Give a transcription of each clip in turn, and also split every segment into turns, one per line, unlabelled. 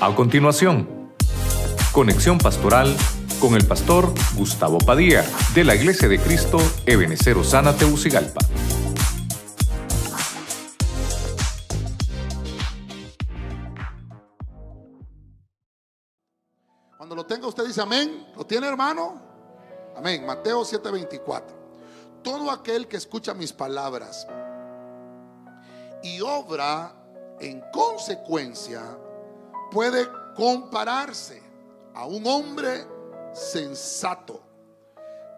A continuación, conexión pastoral con el pastor Gustavo Padilla de la Iglesia de Cristo Ebenecer Osana Teucigalpa.
Cuando lo tenga usted dice amén. ¿Lo tiene hermano? Amén. Mateo 7:24. Todo aquel que escucha mis palabras y obra en consecuencia puede compararse a un hombre sensato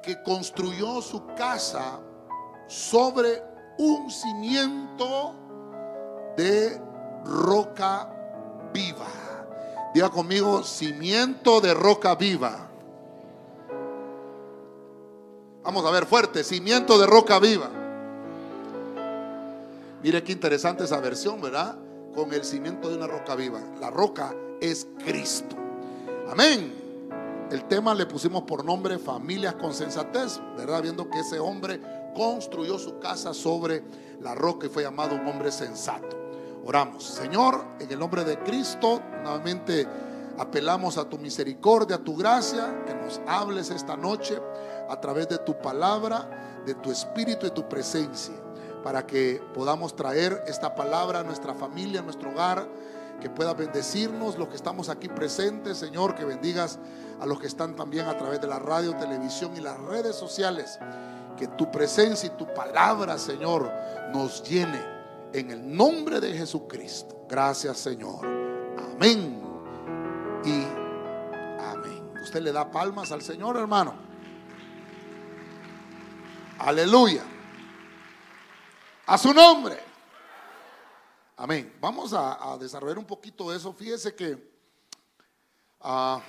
que construyó su casa sobre un cimiento de roca viva. Diga conmigo, cimiento de roca viva. Vamos a ver fuerte, cimiento de roca viva. Mire qué interesante esa versión, ¿verdad? Con el cimiento de una roca viva. La roca es Cristo. Amén. El tema le pusimos por nombre Familias con Sensatez, ¿verdad? Viendo que ese hombre construyó su casa sobre la roca y fue llamado un hombre sensato. Oramos, Señor, en el nombre de Cristo, nuevamente apelamos a tu misericordia, a tu gracia, que nos hables esta noche a través de tu palabra, de tu espíritu y tu presencia, para que podamos traer esta palabra a nuestra familia, a nuestro hogar que puedas bendecirnos, los que estamos aquí presentes, Señor, que bendigas a los que están también a través de la radio, televisión y las redes sociales. Que tu presencia y tu palabra, Señor, nos llene en el nombre de Jesucristo. Gracias, Señor. Amén. Y amén. Usted le da palmas al Señor, hermano. Aleluya. A su nombre. Amén. Vamos a, desarrollar un poquito de eso. Fíjese que ah,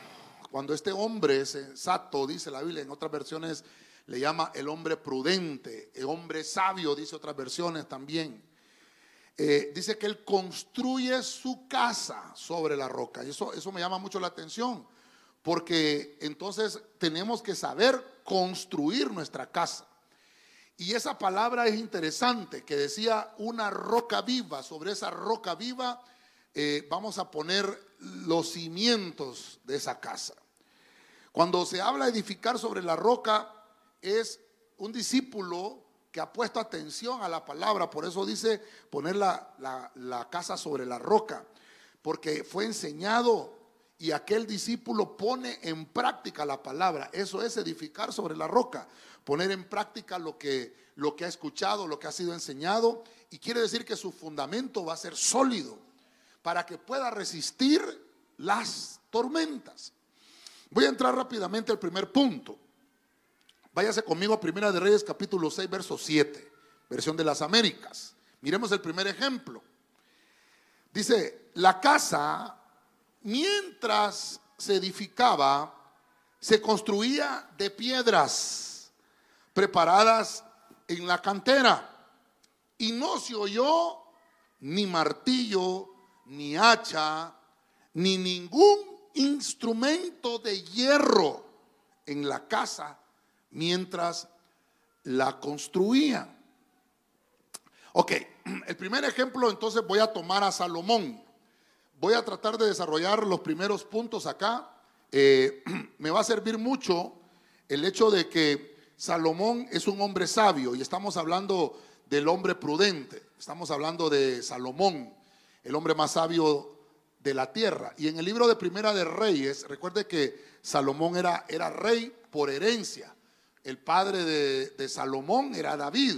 cuando este hombre sensato, dice la Biblia, en otras versiones le llama el hombre prudente, el hombre sabio, dice otras versiones también. Eh, dice que él construye su casa sobre la roca. Y eso, eso me llama mucho la atención, porque entonces tenemos que saber construir nuestra casa. Y esa palabra es interesante, que decía una roca viva. Sobre esa roca viva eh, vamos a poner los cimientos de esa casa. Cuando se habla de edificar sobre la roca, es un discípulo que ha puesto atención a la palabra. Por eso dice poner la, la casa sobre la roca. Porque fue enseñado y aquel discípulo pone en práctica la palabra. Eso es edificar sobre la roca poner en práctica lo que, lo que ha escuchado, lo que ha sido enseñado, y quiere decir que su fundamento va a ser sólido para que pueda resistir las tormentas. Voy a entrar rápidamente al primer punto. Váyase conmigo a Primera de Reyes capítulo 6, verso 7, versión de las Américas. Miremos el primer ejemplo. Dice, la casa, mientras se edificaba, se construía de piedras preparadas en la cantera. Y no se oyó ni martillo, ni hacha, ni ningún instrumento de hierro en la casa mientras la construían. Ok, el primer ejemplo entonces voy a tomar a Salomón. Voy a tratar de desarrollar los primeros puntos acá. Eh, me va a servir mucho el hecho de que Salomón es un hombre sabio y estamos hablando del hombre prudente. Estamos hablando de Salomón, el hombre más sabio de la tierra. Y en el libro de Primera de Reyes, recuerde que Salomón era, era rey por herencia. El padre de, Salomón era David.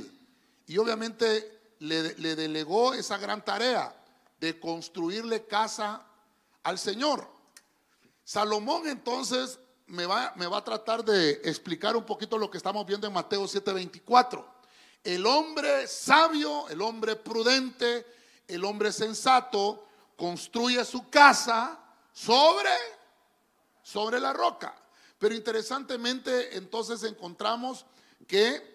Y obviamente le, le delegó esa gran tarea de construirle casa al Señor. Salomón entonces me va, me va a tratar de explicar un poquito lo que estamos viendo en Mateo 7:24. El hombre sabio, el hombre prudente, el hombre sensato construye su casa sobre sobre la roca. Pero interesantemente entonces encontramos que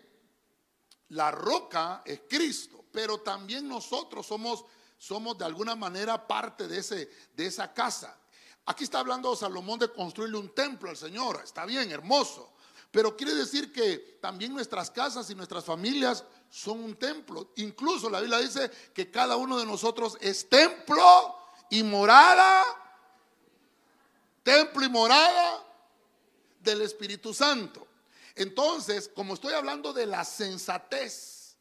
la roca es Cristo, pero también nosotros somos somos de alguna manera parte de ese de esa casa. Aquí está hablando Salomón de construirle un templo al Señor. Está bien, hermoso. Pero quiere decir que también nuestras casas y nuestras familias son un templo. Incluso la Biblia dice que cada uno de nosotros es templo y morada templo y morada del Espíritu Santo. Entonces, como estoy hablando de la sensatez,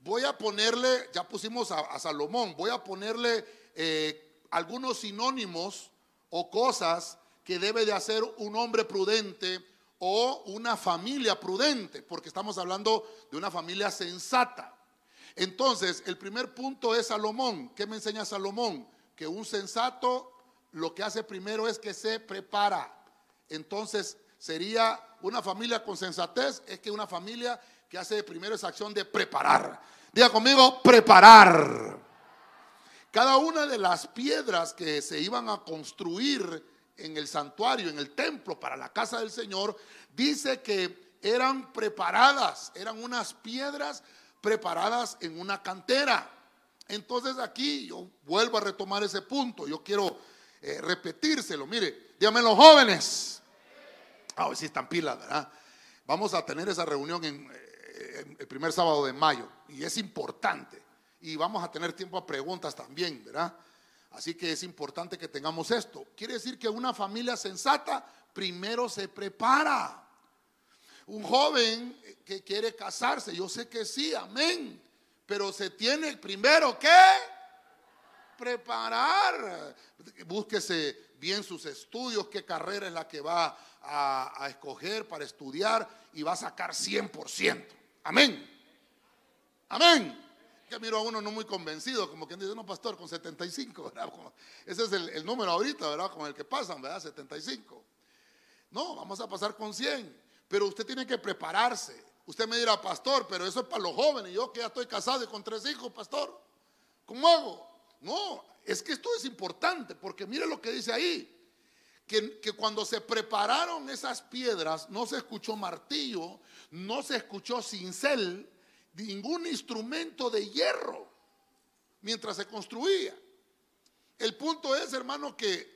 voy a ponerle, ya pusimos a, Salomón, voy a ponerle eh, algunos sinónimos o cosas que debe de hacer un hombre prudente o una familia prudente, porque estamos hablando de una familia sensata. Entonces, el primer punto es Salomón. ¿Qué me enseña Salomón? Que un sensato lo que hace primero es que se prepara. Entonces, sería una familia con sensatez, es que una familia que hace primero esa acción de preparar. Diga conmigo, preparar. Cada una de las piedras que se iban a construir en el santuario, en el templo, para la casa del Señor, dice que eran preparadas, eran unas piedras preparadas en una cantera. Entonces aquí yo vuelvo a retomar ese punto, yo quiero eh, repetírselo. Mire, díganme los jóvenes, Ah, hoy sí están pilas, ¿verdad? Vamos a tener esa reunión en, eh, el primer sábado de mayo y es importante. Y vamos a tener tiempo a preguntas también, ¿verdad? Así que es importante que tengamos esto. Quiere decir que una familia sensata primero se prepara. Un joven que quiere casarse, yo sé que sí, amén. Pero se tiene primero que preparar. Búsquese bien sus estudios, qué carrera es la que va a, escoger para estudiar y va a sacar 100%. Amén. Amén. Que miro a uno no muy convencido, como quien dice, no, pastor, con 75, ¿verdad? Ese es el, número ahorita, ¿verdad? Con el que pasan, ¿verdad? 75. No, vamos a pasar con 100. Pero usted tiene que prepararse. Usted me dirá, pastor, pero eso es para los jóvenes. Yo que ya estoy casado y con tres hijos, pastor. ¿Cómo hago? No, es que esto es importante, porque mire lo que dice ahí que, cuando se prepararon esas piedras no se escuchó martillo, no se escuchó cincel, ningún instrumento de hierro mientras se construía. El punto es, hermano, que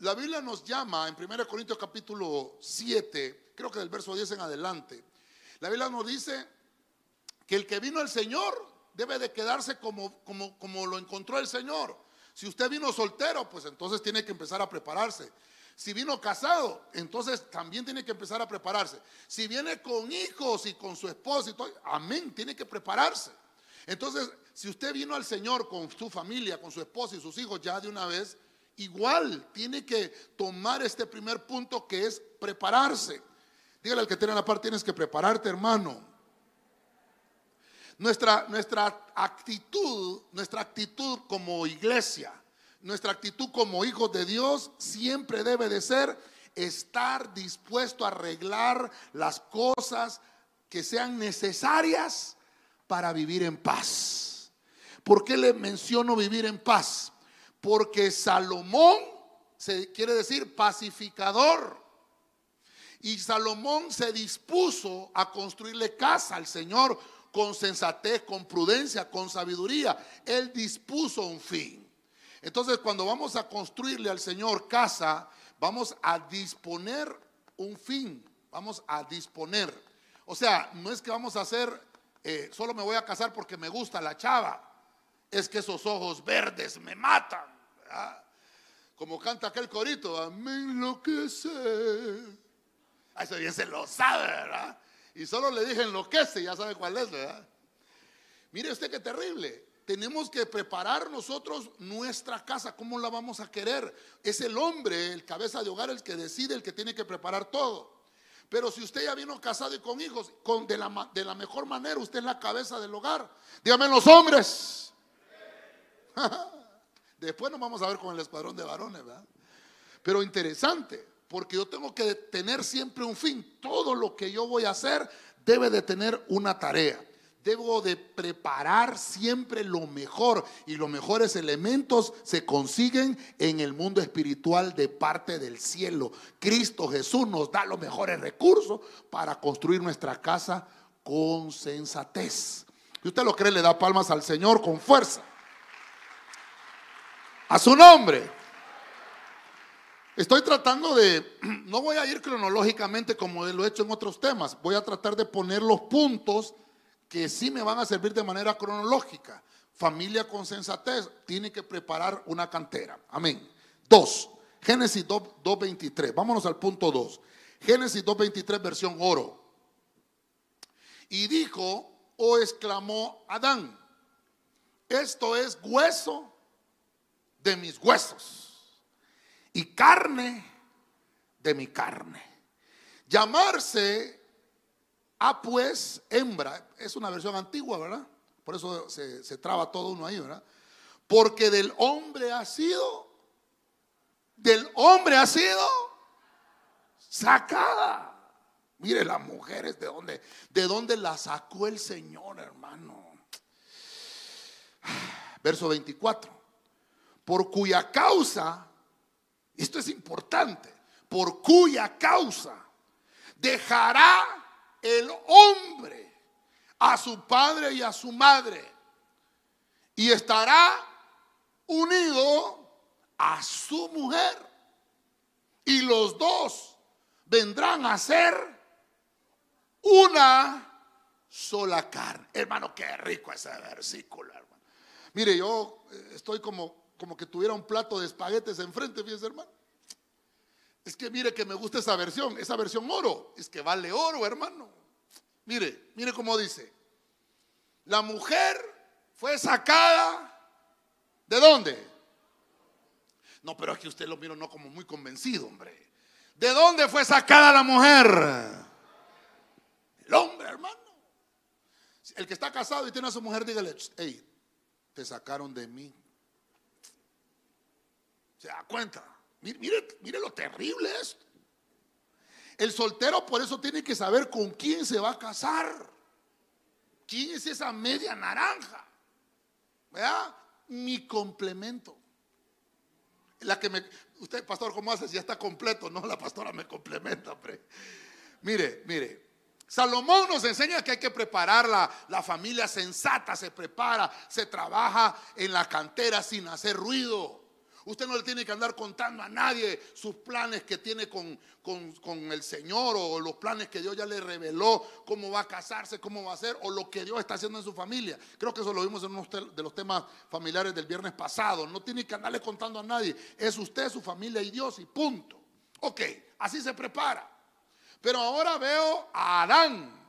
la Biblia nos llama en 1 Corintios capítulo 7, creo que del verso 10 en adelante, la Biblia nos dice que el que vino al Señor debe de quedarse como, como, como lo encontró el Señor. Si usted vino soltero, pues entonces tiene que empezar a prepararse. Si vino casado, entonces también tiene que empezar a prepararse. Si viene con hijos y con su todo, amén, tiene que prepararse. Entonces, si usted vino al Señor con su familia, con su esposa y sus hijos ya de una vez, igual tiene que tomar este primer punto que es prepararse. Dígale al que tiene la parte, tienes que prepararte, hermano. Nuestra, nuestra actitud, nuestra actitud como iglesia, nuestra actitud como hijos de Dios siempre debe de ser estar dispuesto a arreglar las cosas que sean necesarias para vivir en paz. ¿Por qué le menciono vivir en paz? Porque Salomón se quiere decir pacificador. Y Salomón se dispuso a construirle casa al Señor con sensatez, con prudencia, con sabiduría. Él dispuso un fin. Entonces, cuando vamos a construirle al Señor casa, vamos a disponer un fin, vamos a disponer. O sea, no es que vamos a hacer, eh, solo me voy a casar porque me gusta la chava, es que esos ojos verdes me matan. Como canta aquel corito, a mí enloquece. Eso bien se lo sabe, ¿verdad? Y solo le dije enloquece, ya sabe cuál es, ¿verdad? Mire usted qué terrible. Tenemos que preparar nosotros nuestra casa, ¿cómo la vamos a querer? Es el hombre, el cabeza de hogar, el que decide, el que tiene que preparar todo. Pero si usted ya vino casado y con hijos, con, de, la, de la mejor manera, usted es la cabeza del hogar. Dígame los hombres. Después nos vamos a ver con el escuadrón de varones, ¿verdad? Pero interesante, porque yo tengo que tener siempre un fin. Todo lo que yo voy a hacer debe de tener una tarea. Debo de preparar siempre lo mejor y los mejores elementos se consiguen en el mundo espiritual de parte del cielo. Cristo Jesús nos da los mejores recursos para construir nuestra casa con sensatez. Si usted lo cree, le da palmas al Señor con fuerza. A su nombre. Estoy tratando de, no voy a ir cronológicamente como lo he hecho en otros temas, voy a tratar de poner los puntos que sí me van a servir de manera cronológica. Familia con sensatez tiene que preparar una cantera. Amén. Dos, Génesis 2.23. Vámonos al punto 2. Génesis 2.23, versión oro. Y dijo, o exclamó Adán, esto es hueso de mis huesos y carne de mi carne. Llamarse a pues hembra, es una versión antigua, ¿verdad? Por eso se, se traba todo uno ahí, ¿verdad? Porque del hombre ha sido, del hombre ha sido sacada. Mire las mujeres de dónde, de dónde la sacó el Señor, hermano. Verso 24. Por cuya causa, esto es importante, por cuya causa dejará el hombre a su padre y a su madre y estará unido a su mujer y los dos vendrán a ser una sola carne. Hermano, qué rico ese versículo, hermano. Mire, yo eh, estoy como, como que tuviera un plato de espaguetes enfrente, fíjese, hermano. Es que mire que me gusta esa versión, esa versión oro. Es que vale oro, hermano. Mire, mire cómo dice. La mujer fue sacada de dónde? No, pero es que usted lo miro no como muy convencido, hombre. ¿De dónde fue sacada la mujer? El hombre, hermano. El que está casado y tiene a su mujer, dígale, hey, te sacaron de mí. ¿Se da cuenta? Mire, mire, lo terrible esto. El soltero por eso tiene que saber con quién se va a casar. ¿Quién es esa media naranja? ¿Verdad? Mi complemento. La que me, usted, pastor, ¿cómo hace? Si ya está completo, no, la pastora me complementa, hombre. Mire, mire, Salomón nos enseña que hay que preparar la, familia sensata, se prepara, se trabaja en la cantera sin hacer ruido. Usted no le tiene que andar contando a nadie sus planes que tiene con, el Señor o los planes que Dios ya le reveló, cómo va a casarse, cómo va a ser, o lo que Dios está haciendo en su familia. Creo que eso lo vimos en uno de los temas familiares del viernes pasado. No tiene que andarle contando a nadie. Es usted, su familia y Dios y punto. Ok, así se prepara. Pero ahora veo a Adán.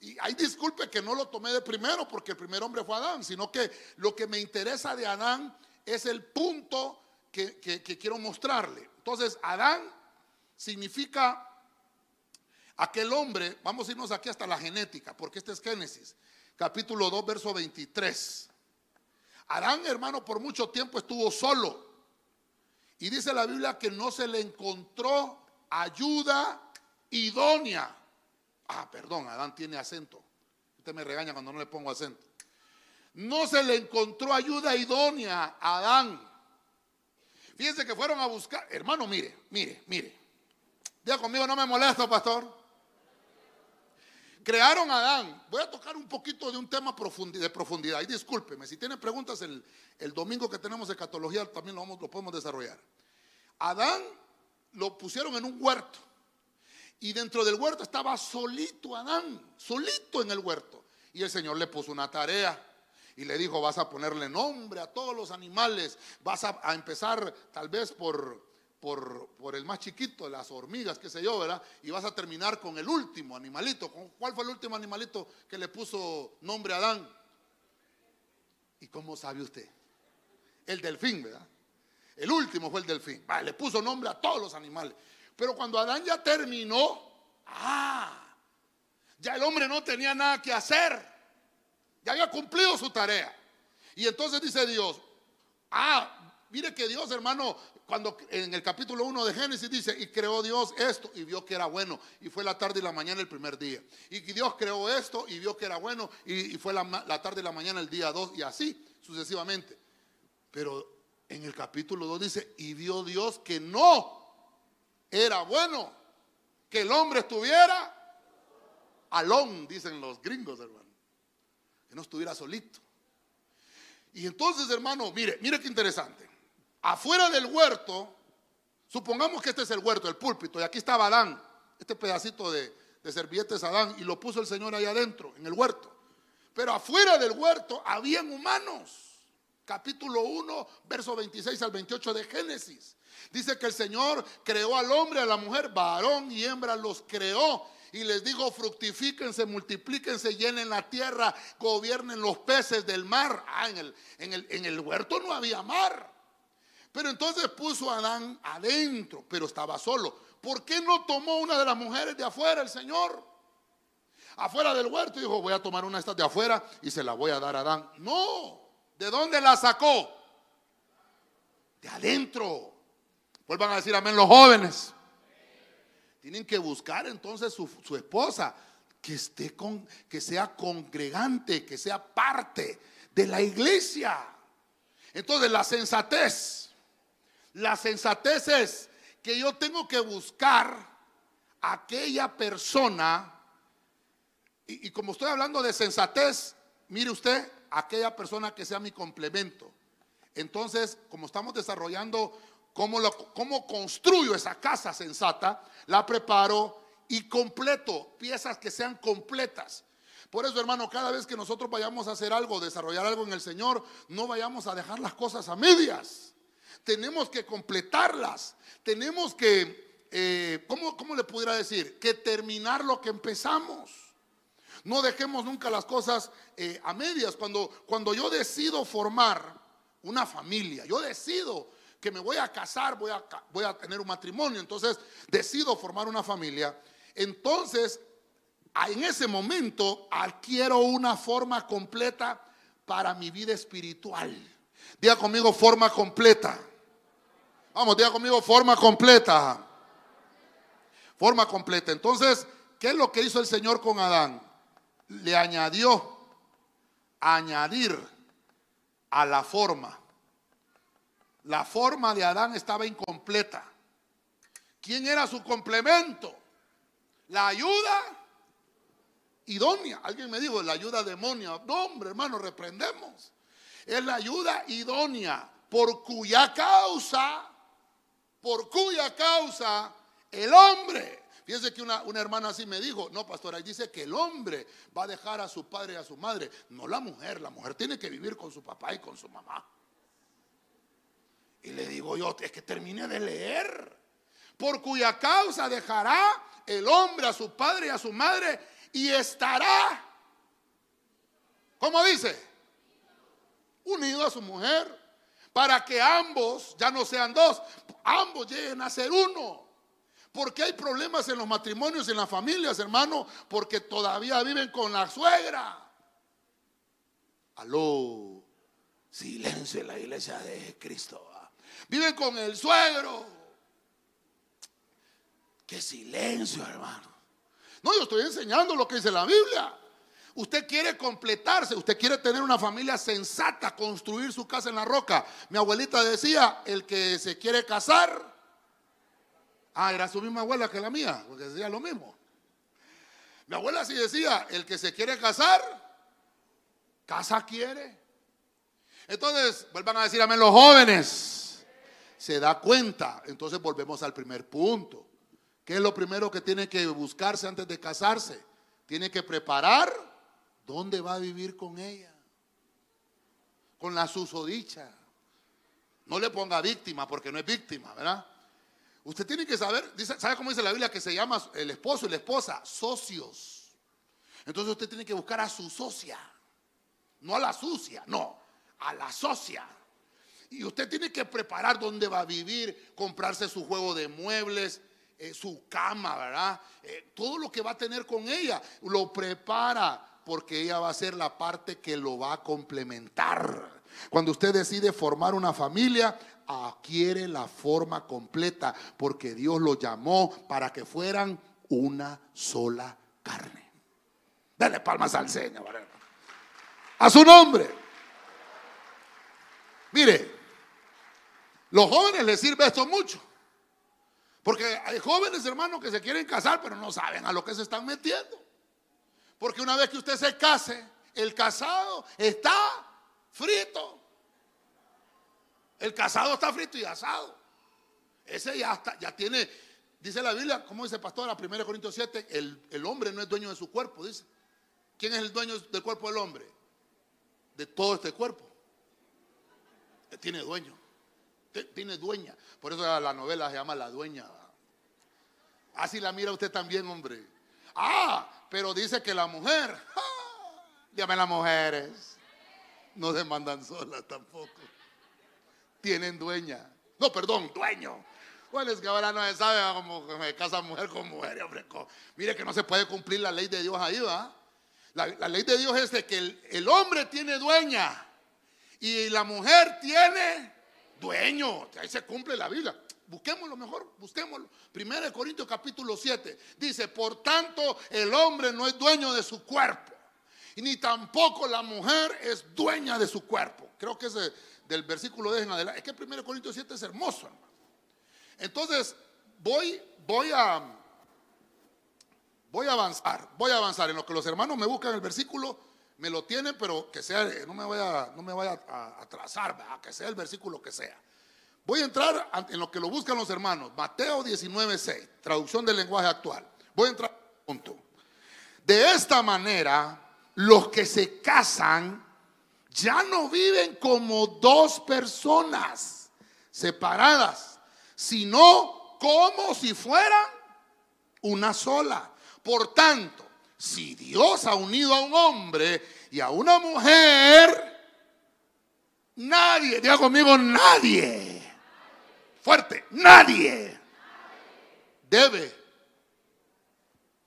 Y hay disculpe que no lo tomé de primero porque el primer hombre fue Adán, sino que lo que me interesa de Adán es el punto que, quiero mostrarle. Entonces, Adán significa aquel hombre, vamos a irnos aquí hasta la genética, porque este es Génesis, capítulo 2, verso 23. Adán, hermano, por mucho tiempo estuvo solo. Y dice la Biblia que no se le encontró ayuda idónea. Ah, perdón, Adán tiene acento. Usted me regaña cuando no le pongo acento. No se le encontró ayuda idónea a Adán. Fíjense que fueron a buscar. Hermano, mire, mire, mire. Diga conmigo, no me molesto, pastor. Crearon a Adán. Voy a tocar un poquito de un tema de profundidad. Y discúlpeme, si tienen preguntas el, domingo que tenemos de catología, también lo, vamos, lo podemos desarrollar. Adán lo pusieron en un huerto. Y dentro del huerto estaba solito Adán, solito en el huerto. Y el Señor le puso una tarea. Y le dijo, vas a ponerle nombre a todos los animales. Vas a, empezar tal vez por, por, por, el más chiquito, las hormigas, qué sé yo, ¿verdad? Y vas a terminar con el último animalito. ¿Cuál fue el último animalito que le puso nombre a Adán? ¿Y cómo sabe usted? El delfín, ¿verdad? El último fue el delfín. Vale, le puso nombre a todos los animales. Pero cuando Adán ya terminó, ah, ya el hombre no tenía nada que hacer. Ya había cumplido su tarea. Y entonces dice Dios, ah, mire que Dios, hermano, cuando en el capítulo 1 de Génesis dice, y creó Dios esto y vio que era bueno, y fue la tarde y la mañana el primer día. Y Dios creó esto y vio que era bueno, y, fue la, la, tarde y la mañana el día 2, y así sucesivamente. Pero en el capítulo 2 dice, y vio Dios que no era bueno que el hombre estuviera alón, dicen los gringos, hermano. Que no estuviera solito. Y entonces, hermano, mire, mire qué interesante. Afuera del huerto, supongamos que este es el huerto, el púlpito, y aquí estaba Adán, este pedacito de, de servietes Adán, y lo puso el Señor ahí adentro, en el huerto. Pero afuera del huerto habían humanos capítulo 1, verso 26 al 28 de Génesis. Dice que el Señor creó al hombre, a la mujer, varón y hembra los creó. Y les dijo, fructifíquense, multiplíquense, llenen la tierra, gobiernen los peces del mar. Ah, en el, en el, en el huerto no había mar. Pero entonces puso a Adán adentro, pero estaba solo. ¿Por qué no tomó una de las mujeres de afuera el Señor? Afuera del huerto dijo, voy a tomar una de estas de afuera y se la voy a dar a Adán. No, ¿de dónde la sacó? De adentro. Vuelvan a decir amén los jóvenes. Tienen que buscar entonces su, esposa que esté con, que sea congregante, que sea parte de la iglesia. Entonces la sensatez, la sensatez es que yo tengo que buscar aquella persona, y, como estoy hablando de sensatez, mire usted, aquella persona que sea mi complemento. Entonces, como estamos desarrollando cómo, cómo construyo esa casa sensata, la preparo y completo piezas que sean completas. Por eso, hermano, cada vez que nosotros vayamos a hacer algo, desarrollar algo en el Señor, no vayamos a dejar las cosas a medias. Tenemos que completarlas. Tenemos que, eh, ¿cómo, ¿cómo le pudiera decir? Que terminar lo que empezamos. No dejemos nunca las cosas eh, a medias. Cuando, cuando yo decido formar una familia, yo decido que me voy a casar, voy a, voy a tener un matrimonio, entonces decido formar una familia, entonces en ese momento adquiero una forma completa para mi vida espiritual. Diga conmigo forma completa. Vamos, diga conmigo forma completa. Forma completa. Entonces, ¿qué es lo que hizo el Señor con Adán? Le añadió, añadir a la forma. La forma de Adán estaba incompleta. ¿Quién era su complemento? La ayuda idónea. Alguien me dijo, la ayuda demonia. No, hombre, hermano, reprendemos. Es la ayuda idónea por cuya causa, por cuya causa el hombre. Fíjense que una, una, hermana así me dijo, no, pastor, ahí dice que el hombre va a dejar a su padre y a su madre, no la mujer, la mujer tiene que vivir con su papá y con su mamá. Y le digo yo, es que termine de leer, por cuya causa dejará el hombre a su padre y a su madre y estará, ¿cómo dice? Unido a su mujer, para que ambos ya no sean dos, ambos lleguen a ser uno. Porque hay problemas en los matrimonios, en las familias, hermano, porque todavía viven con la suegra. Aló, silencio en la iglesia de Cristo. Viven con el suegro. Qué silencio, hermano. No, yo estoy enseñando lo que dice la Biblia. Usted quiere completarse, usted quiere tener una familia sensata, construir su casa en la roca. Mi abuelita decía, el que se quiere casar, ah, era su misma abuela que la mía, porque decía lo mismo. Mi abuela sí decía, el que se quiere casar, casa quiere. Entonces, vuelvan a decir amén los jóvenes. Se da cuenta. Entonces volvemos al primer punto. ¿Qué es lo primero que tiene que buscarse antes de casarse? Tiene que preparar dónde va a vivir con ella. Con la susodicha. No le ponga víctima porque no es víctima, ¿verdad? Usted tiene que saber, ¿sabe cómo dice la Biblia que se llama el esposo y la esposa? Socios. Entonces usted tiene que buscar a su socia. No a la sucia, no, a la socia. Y usted tiene que preparar dónde va a vivir, comprarse su juego de muebles, eh, su cama, ¿verdad? Eh, todo lo que va a tener con ella, lo prepara porque ella va a ser la parte que lo va a complementar. Cuando usted decide formar una familia, adquiere la forma completa porque Dios lo llamó para que fueran una sola carne. Dale palmas al Señor. A su nombre. Mire, los jóvenes les sirve esto mucho. Porque hay jóvenes, hermanos, que se quieren casar, pero no saben a lo que se están metiendo. Porque una vez que usted se case, el casado está frito. El casado está frito y asado. Ese ya está, ya tiene, dice la Biblia, como dice el pastor, a 1 Corintios 7, el, el hombre no es dueño de su cuerpo, dice. ¿Quién es el dueño del cuerpo del hombre? De todo este cuerpo. tiene dueño. Tiene dueña. Por eso la novela se llama La Dueña. Así la mira usted también, hombre. Ah, pero dice que la mujer, llame a las mujeres, no se mandan solas tampoco. Tienen dueña. No, perdón, dueño. Bueno, es que ahora no se sabe cómo me casa mujer con mujer. Hombre, mire que no se puede cumplir la ley de Dios ahí, ¿va? La, ley de Dios es de que el hombre tiene dueña y la mujer tiene dueño. Ahí se cumple la Biblia. Busquémoslo mejor, busquémoslo. Primero de Corintios capítulo 7 dice, por tanto el hombre no es dueño de su cuerpo, ni tampoco la mujer es dueña de su cuerpo. Creo que es del versículo de en adelante. Es que primero de Corintios 7 es hermoso, hermano. Entonces, voy, voy a, voy a avanzar, voy a avanzar. En lo que los hermanos me buscan el versículo, me lo tienen, pero que sea, no me vaya, no me vaya a atrasar, que sea el versículo que sea. Voy a entrar en lo que lo buscan los hermanos. Mateo 19:6, traducción del lenguaje actual. Voy a entrar punto. De esta manera, los que se casan ya no viven como dos personas separadas, sino como si fueran una sola. Por tanto, si Dios ha unido a un hombre y a una mujer, nadie, diga conmigo, nadie Fuerte, nadie debe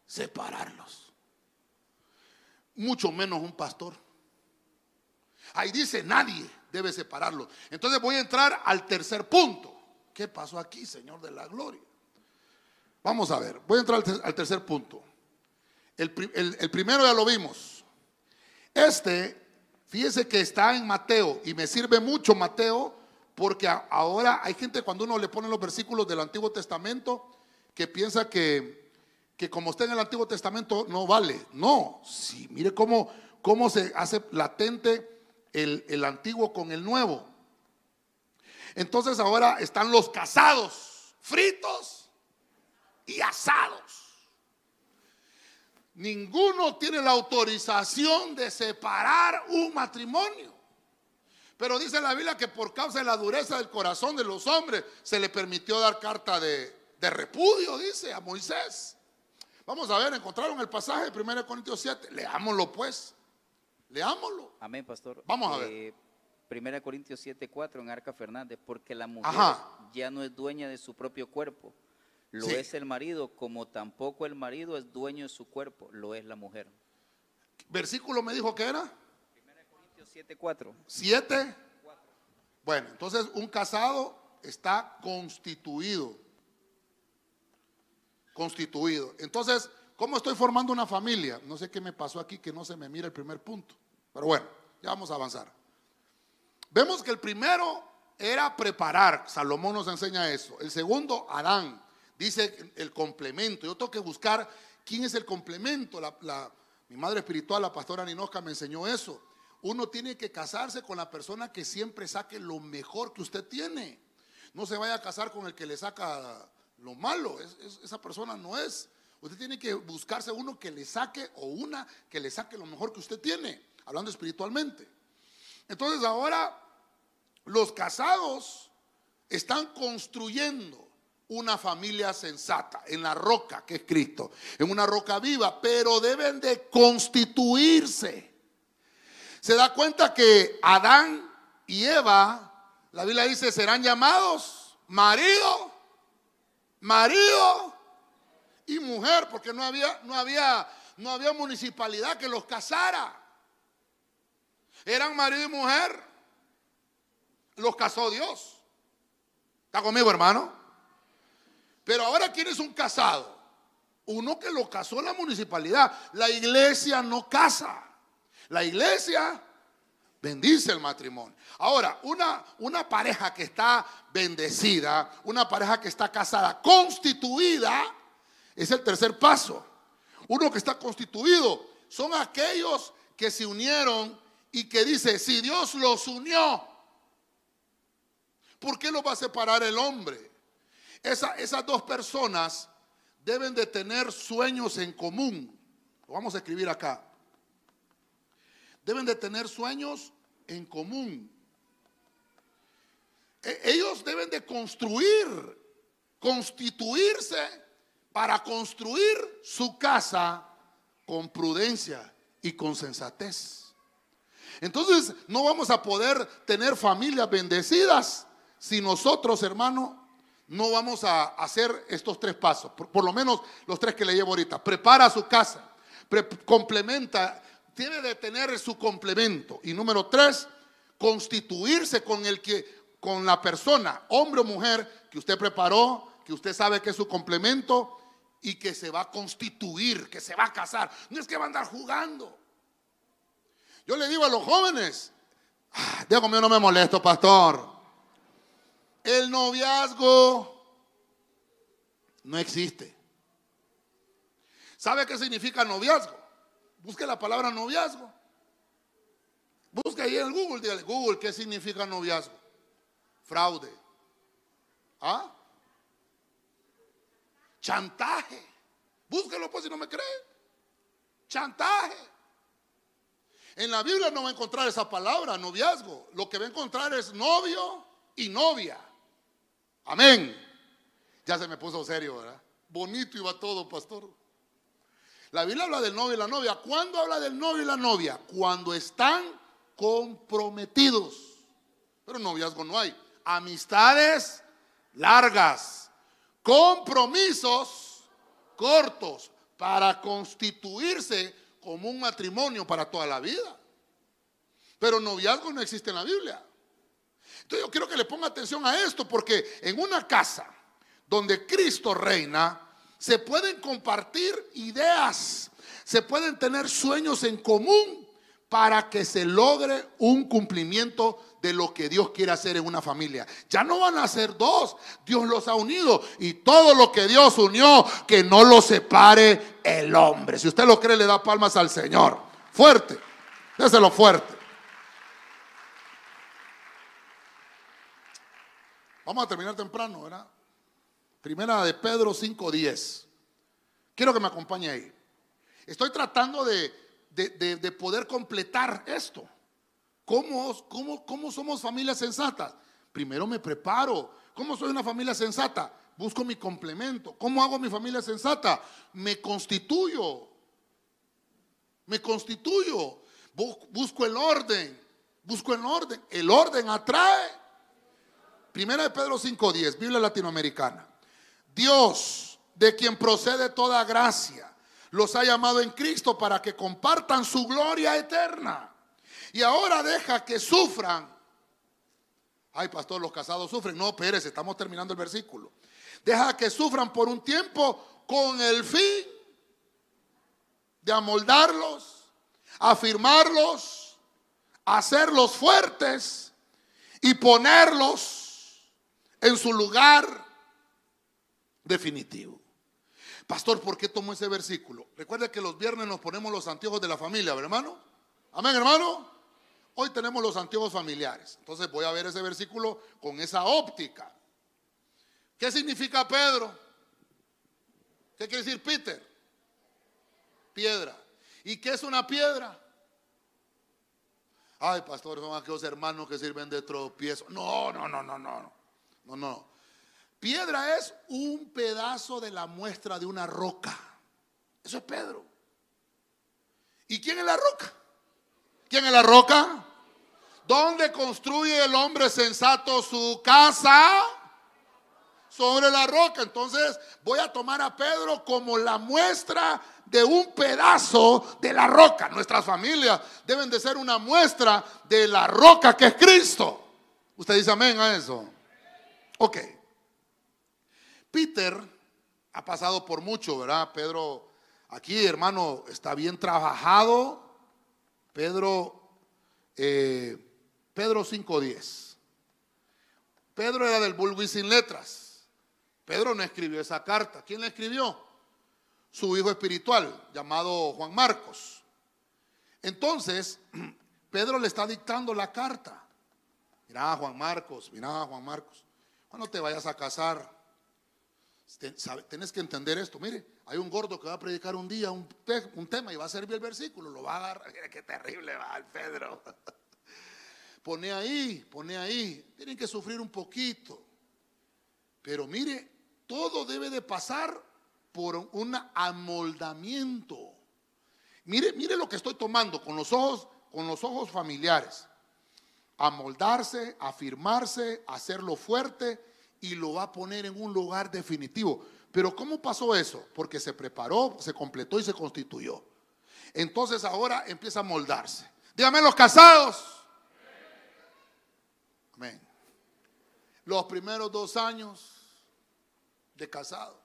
separarlos. Mucho menos un pastor. Ahí dice, nadie debe separarlos. Entonces voy a entrar al tercer punto. ¿Qué pasó aquí, Señor de la Gloria? Vamos a ver, voy a entrar al, tercer punto. El, el primero ya lo vimos. Este, fíjese que está en Mateo y me sirve mucho Mateo porque ahora hay gente cuando uno le pone los versículos del Antiguo Testamento que piensa que, que como está en el Antiguo Testamento no vale. No, sí, mire cómo, cómo se hace latente el, el antiguo con el nuevo. Entonces ahora están los casados, fritos y asados. Ninguno tiene la autorización de separar un matrimonio. Pero dice la Biblia que por causa de la dureza del corazón de los hombres se le permitió dar carta de, repudio, dice a Moisés. Vamos a ver, encontraron el pasaje de 1 Corintios 7. Leámoslo pues. Leámoslo.
Amén, pastor.
Vamos a ver.
1 eh, Corintios 7, 4 en Arca Fernández, porque la mujer ya no es dueña de su propio cuerpo, lo es el marido, como tampoco el marido es dueño de su cuerpo, lo es la mujer.
¿Versículo me dijo que era?
7, 4.
7. Bueno, entonces un casado está constituido. Constituido. Entonces, ¿cómo estoy formando una familia? No sé qué me pasó aquí que no se me mira el primer punto. Pero bueno, ya vamos a avanzar. Vemos que el primero era preparar. Salomón nos enseña eso. El segundo, Adán. Dice el complemento. Yo tengo que buscar quién es el complemento. mi madre espiritual, la pastora Ninoska, me enseñó eso uno tiene que casarse con la persona que siempre saque lo mejor que usted tiene. No se vaya a casar con el que le saca lo malo. esa persona no es. Usted tiene que buscarse uno que le saque o una que le saque lo mejor que usted tiene, hablando espiritualmente. Entonces ahora los casados están construyendo una familia sensata en la roca que es Cristo, en una roca viva, pero deben de constituirse se da cuenta que Adán y Eva, la Biblia dice, serán llamados marido, marido y mujer, porque no había, no había, no había municipalidad que los casara. Eran marido y mujer. Los casó Dios. ¿Está conmigo, hermano? Pero ahora, ¿quién es un casado? Uno que lo casó en la municipalidad. La iglesia no casa. La iglesia bendice el matrimonio. Ahora, una, una pareja que está bendecida, una pareja que está casada, constituida, es el tercer paso. Uno que está constituido son aquellos que se unieron y que dice, si Dios los unió, ¿por qué los va a separar el hombre? Esas dos personas deben de tener sueños en común. Lo vamos a escribir acá deben de tener sueños en común. e, ellos deben de construir, constituirse para construir su casa con prudencia y con sensatez. Entonces no vamos a poder tener familias bendecidas si nosotros, hermano, no vamos a hacer estos tres pasos, por, lo menos los tres que le llevo ahorita. Prepara su casa, complementa, tiene de tener su complemento. Y número tres, constituirse con el que, con la persona, hombre o mujer, que usted preparó, que usted sabe que es su complemento y que se va a constituir, que se va a casar. No es que va a andar jugando. Yo le digo a los jóvenes, ah, Dios mío, no me molesto, pastor. El noviazgo no existe. ¿Sabe qué significa noviazgo? Busque la palabra noviazgo. Busque ahí en Google, dígale, Google, ¿qué significa noviazgo? Fraude. ¿Ah? Chantaje. Búsquelo pues si no me cree. Chantaje. En la Biblia no va a encontrar esa palabra, noviazgo. Lo que va a encontrar es novio y novia. Amén. Ya se me puso serio, ¿verdad? Bonito iba todo, pastor. La Biblia habla del novio y la novia. ¿Cuándo habla del novio y la novia? Cuando están comprometidos. Pero noviazgo no hay. Amistades largas compromisos cortos para constituirse como un matrimonio para toda la vida. Pero noviazgo no existe en la Biblia. Entonces yo quiero que le ponga atención a esto porque en una casa donde Cristo reina, se pueden compartir ideas, se pueden tener sueños en común para que se logre un cumplimiento de lo que Dios quiere hacer en una familia. Ya no van a ser dos, Dios los ha unido y todo lo que Dios unió, que no lo separe el hombre. Si usted lo cree, le da palmas al Señor. Fuerte, déselo fuerte. Vamos a terminar temprano, ¿verdad? Primera de Pedro 5.10. Quiero que me acompañe ahí. Estoy tratando de, de poder completar esto. ¿Cómo, cómo, cómo somos familias sensatas? Primero me preparo. ¿Cómo soy una familia sensata? Busco mi complemento. ¿Cómo hago mi familia sensata? Me constituyo. Me constituyo. Busco el orden. Busco el orden. El orden atrae. Primera de Pedro 5.10, Biblia latinoamericana. Dios, de quien procede toda gracia, los ha llamado en Cristo para que compartan su gloria eterna. Y ahora deja que sufran. Ay, pastor, los casados sufren. No, Pérez, estamos terminando el versículo. Deja que sufran por un tiempo con el fin de amoldarlos, afirmarlos, hacerlos fuertes y ponerlos en su lugar definitivo. Pastor, ¿por qué tomo ese versículo? Recuerda que los viernes nos ponemos los anteojos de la familia, hermano? Amén, hermano. Hoy tenemos los antiguos familiares. Entonces voy a ver ese versículo con esa óptica. ¿Qué significa Pedro? ¿Qué quiere decir Peter? Piedra. ¿Y qué es una piedra? Ay, pastor, son aquellos hermanos que sirven de tropiezo. No, no, no, no, no. No, no. Piedra es un pedazo de la muestra de una roca. Eso es Pedro. ¿Y quién es la roca? ¿Quién es la roca? ¿Dónde construye el hombre sensato su casa? Sobre la roca. Entonces voy a tomar a Pedro como la muestra de un pedazo de la roca. Nuestras familias deben de ser una muestra de la roca que es Cristo. Usted dice amén a eso. Ok. Peter ha pasado por mucho, ¿verdad? Pedro, aquí hermano, está bien trabajado Pedro, eh, Pedro 5.10. Pedro era del bulbo y sin letras. Pedro no escribió esa carta. ¿Quién la escribió? Su hijo espiritual, llamado Juan Marcos. Entonces, Pedro le está dictando la carta. Mira, Juan Marcos, mira, Juan Marcos, cuando te vayas a casar, Tienes que entender esto. Mire, hay un gordo que va a predicar un día un, tema y va a servir el versículo. Lo va a agarrar. Mire qué terrible va el Pedro. pone ahí, pone ahí. Tienen que sufrir un poquito. Pero mire, todo debe de pasar por un amoldamiento. Mire, mire lo que estoy tomando con los ojos, con los ojos familiares. Amoldarse, afirmarse, hacerlo fuerte y lo va a poner en un lugar definitivo. Pero ¿cómo pasó eso? Porque se preparó, se completó y se constituyó. Entonces ahora empieza a moldarse. Dígame los casados. Amén. Los primeros dos años de casado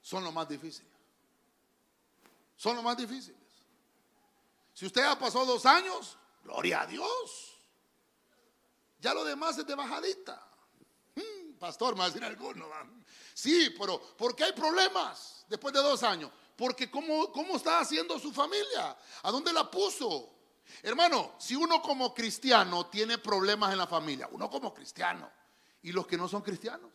son los más difíciles. Son los más difíciles. Si usted ha pasado dos años, gloria a Dios. Ya lo demás es de bajadita. Hmm, pastor, me va a decir alguno. Sí, pero ¿por qué hay problemas después de dos años? Porque ¿cómo, ¿cómo está haciendo su familia? ¿A dónde la puso? Hermano, si uno como cristiano tiene problemas en la familia, uno como cristiano, ¿y los que no son cristianos?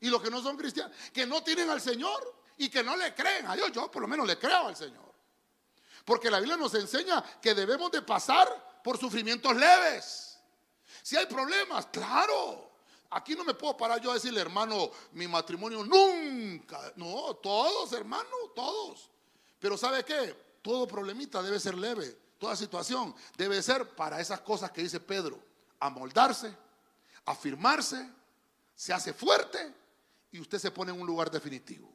Y los que no son cristianos, que no tienen al Señor y que no le creen a Dios. Yo por lo menos le creo al Señor. Porque la Biblia nos enseña que debemos de pasar por sufrimientos leves. Si hay problemas, claro. Aquí no me puedo parar yo a decirle, hermano, mi matrimonio nunca. No, todos, hermano, todos. Pero ¿sabe qué? Todo problemita debe ser leve. Toda situación debe ser para esas cosas que dice Pedro. Amoldarse, afirmarse, se hace fuerte y usted se pone en un lugar definitivo.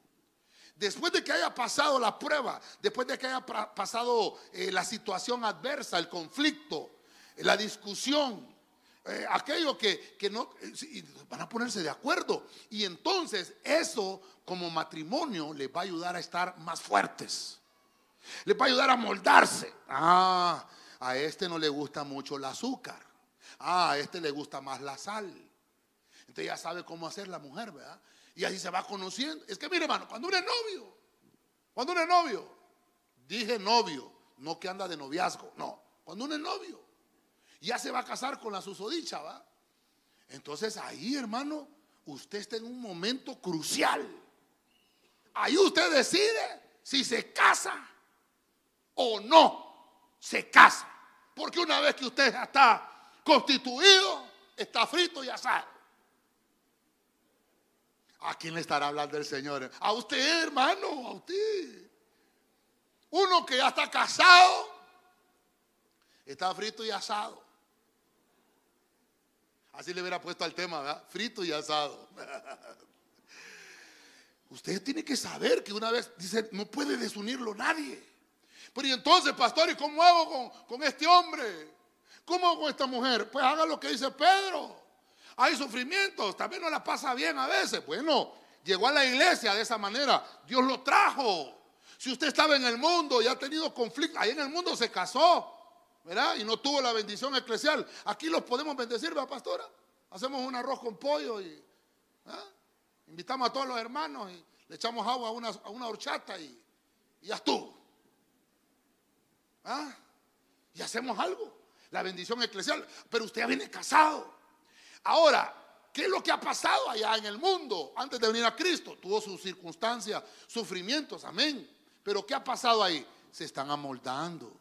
Después de que haya pasado la prueba, después de que haya pasado eh, la situación adversa, el conflicto, la discusión, eh, aquello que, no, eh, van a ponerse de acuerdo. Y entonces eso como matrimonio les va a ayudar a estar más fuertes. Les va a ayudar a moldarse. Ah, a este no le gusta mucho el azúcar. Ah, a este le gusta más la sal. Entonces ya sabe cómo hacer la mujer, ¿verdad? Y así se va conociendo. Es que mire, hermano, cuando uno es novio, cuando uno es novio, dije novio, no que anda de noviazgo, no. Cuando uno es novio, ya se va a casar con la susodicha, ¿va? Entonces ahí, hermano, usted está en un momento crucial. Ahí usted decide si se casa o no se casa. Porque una vez que usted está constituido, está frito y asado. ¿A quién le estará hablando el Señor? A usted, hermano, a usted. Uno que ya está casado, está frito y asado. Así le hubiera puesto al tema, ¿verdad? Frito y asado. Usted tiene que saber que una vez, dice, no puede desunirlo nadie. Pero y entonces, pastor, ¿y cómo hago con, con este hombre? ¿Cómo hago con esta mujer? Pues haga lo que dice Pedro. Hay sufrimientos, también no la pasa bien a veces. Bueno, llegó a la iglesia de esa manera, Dios lo trajo. Si usted estaba en el mundo y ha tenido conflicto, ahí en el mundo se casó, ¿verdad? Y no tuvo la bendición eclesial. Aquí los podemos bendecir, ¿verdad, pastora? Hacemos un arroz con pollo y ¿ah? invitamos a todos los hermanos y le echamos agua a una, a una horchata y, ya estuvo. ¿Ah? Y hacemos algo. La bendición eclesial. Pero usted ya viene casado. Ahora, ¿qué es lo que ha pasado allá en el mundo antes de venir a Cristo? Tuvo sus circunstancias, sufrimientos, amén. Pero ¿qué ha pasado ahí? Se están amoldando,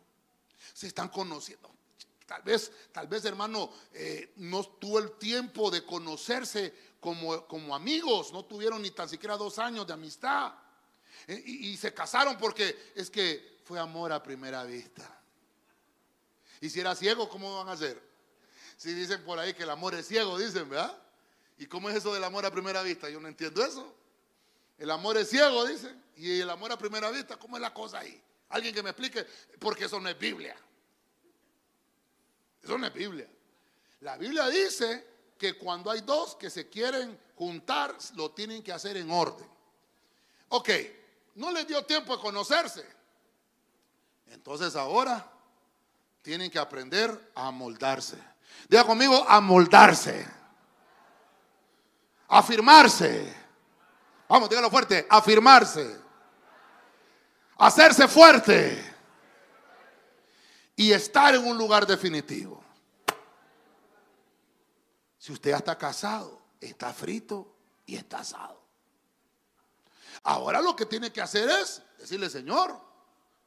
se están conociendo. Tal vez, tal vez, hermano, eh, no tuvo el tiempo de conocerse como, como, amigos, no tuvieron ni tan siquiera dos años de amistad. Eh, y, y se casaron porque es que fue amor a primera vista. Y si era ciego, ¿cómo van a hacer? Si dicen por ahí que el amor es ciego, dicen, ¿verdad? ¿Y cómo es eso del amor a primera vista? Yo no entiendo eso. El amor es ciego, dicen. Y el amor a primera vista, ¿cómo es la cosa ahí? Alguien que me explique, porque eso no es Biblia. Eso no es Biblia. La Biblia dice que cuando hay dos que se quieren juntar, lo tienen que hacer en orden. Ok, no les dio tiempo de conocerse. Entonces ahora tienen que aprender a moldarse. Diga conmigo, amoldarse. Afirmarse. Vamos, dígalo fuerte. Afirmarse. Hacerse fuerte. Y estar en un lugar definitivo. Si usted ya está casado, está frito y está asado. Ahora lo que tiene que hacer es decirle, Señor,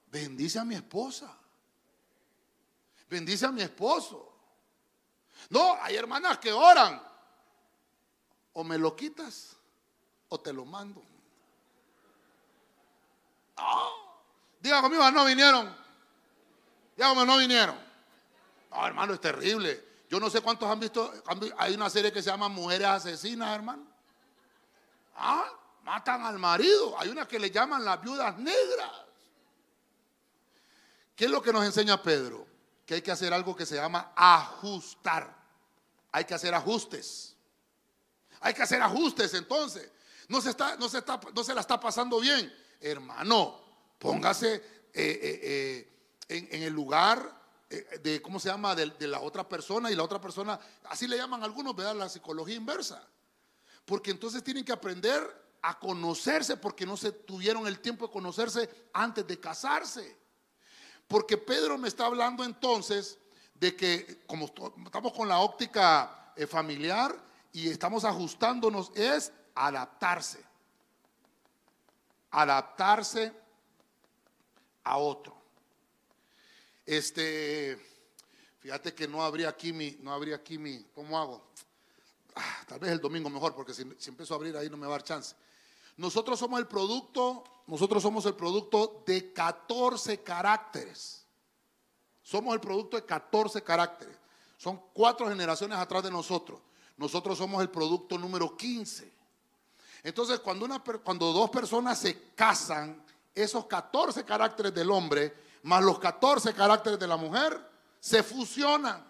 bendice a mi esposa. bendice a mi esposo. No, hay hermanas que oran. O me lo quitas o te lo mando. Oh, diga conmigo, no vinieron. Dígame, no vinieron. No, hermano, es terrible. Yo no sé cuántos han visto. Hay una serie que se llama Mujeres Asesinas, hermano. Ah, matan al marido. Hay una que le llaman las viudas negras. ¿Qué es lo que nos enseña Pedro? Que hay que hacer algo que se llama ajustar. Hay que hacer ajustes. Hay que hacer ajustes entonces. No se, está, no se, está, no se la está pasando bien. Hermano, póngase eh, eh, eh, en, el lugar de, ¿cómo se llama?, de, de, la otra persona y la otra persona, así le llaman algunos, ¿verdad? La psicología inversa. Porque entonces tienen que aprender a conocerse porque no se tuvieron el tiempo de conocerse antes de casarse. Porque Pedro me está hablando entonces de que como estamos con la óptica eh, familiar y estamos ajustándonos, es adaptarse. Adaptarse a otro. Este, fíjate que no habría aquí mi, no habría aquí mi, ¿cómo hago? Ah, tal vez el domingo mejor, porque si, si empiezo a abrir ahí no me va a dar chance. Nosotros somos el producto, nosotros somos el producto de 14 caracteres. Somos el producto de 14 caracteres. Son cuatro generaciones atrás de nosotros. Nosotros somos el producto número 15. Entonces, cuando, una, cuando dos personas se casan, esos 14 caracteres del hombre más los 14 caracteres de la mujer se fusionan.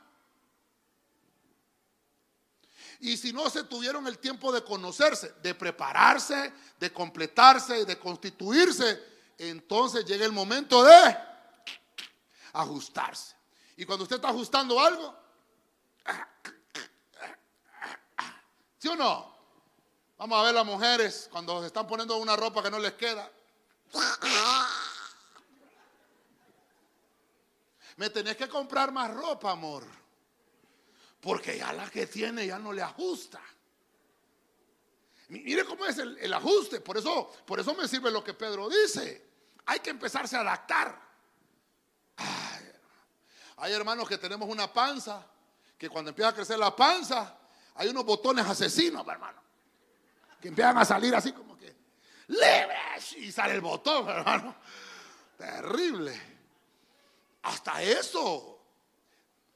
Y si no se tuvieron el tiempo de conocerse, de prepararse, de completarse, de constituirse, entonces llega el momento de ajustarse. Y cuando usted está ajustando algo, ¿sí o no? Vamos a ver las mujeres cuando se están poniendo una ropa que no les queda. Me tenés que comprar más ropa, amor. Porque ya la que tiene ya no le ajusta. Mire cómo es el, el ajuste. Por eso, por eso me sirve lo que Pedro dice. Hay que empezarse a adaptar. Hay hermanos que tenemos una panza, que cuando empieza a crecer la panza, hay unos botones asesinos, hermano, que empiezan a salir así como que, libres, y sale el botón, hermano. Terrible. Hasta eso,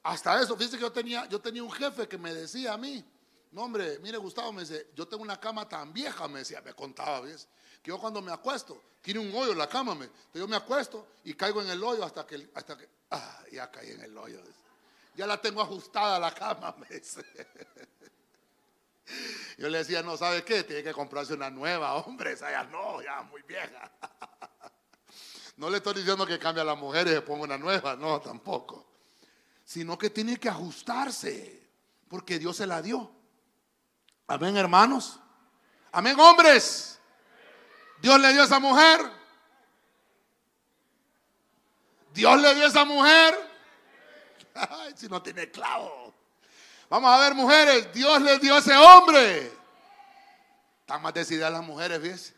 hasta eso. Fíjense que yo tenía, yo tenía un jefe que me decía a mí, no hombre, mire Gustavo, me dice, yo tengo una cama tan vieja, me decía, me contaba, ¿ves? Yo cuando me acuesto, tiene un hoyo en la cama, me, entonces yo me acuesto y caigo en el hoyo hasta que, hasta que Ah, ya caí en el hoyo. Ya la tengo ajustada la cama, me Yo le decía, no, ¿sabe qué? Tiene que comprarse una nueva, hombre. Esa ya no, ya muy vieja. No le estoy diciendo que cambie a la mujer y se ponga una nueva, no, tampoco. Sino que tiene que ajustarse, porque Dios se la dio. Amén, hermanos. Amén, hombres. Dios le dio a esa mujer Dios le dio a esa mujer. Ay, si no tiene clavo. Vamos a ver, mujeres. Dios le dio a ese hombre. Están más decididas las mujeres, ¿ves?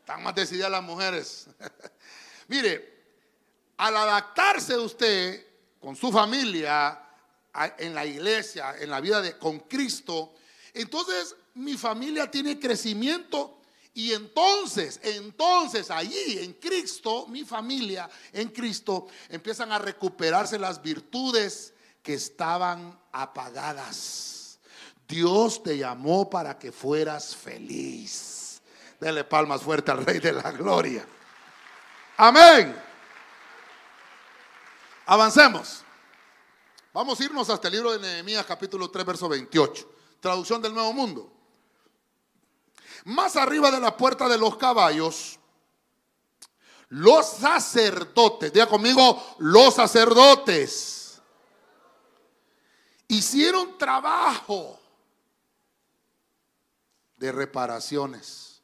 Están más decididas las mujeres. Mire, al adaptarse usted con su familia, en la iglesia, en la vida de, con Cristo, entonces mi familia tiene crecimiento y entonces, entonces allí en Cristo, mi familia en Cristo, empiezan a recuperarse las virtudes que estaban apagadas. Dios te llamó para que fueras feliz. Dele palmas fuerte al Rey de la Gloria. Amén. Avancemos. Vamos a irnos hasta el libro de Nehemías capítulo 3, verso 28. Traducción del Nuevo Mundo. Más arriba de la puerta de los caballos, los sacerdotes, diga conmigo, los sacerdotes, hicieron trabajo de reparaciones.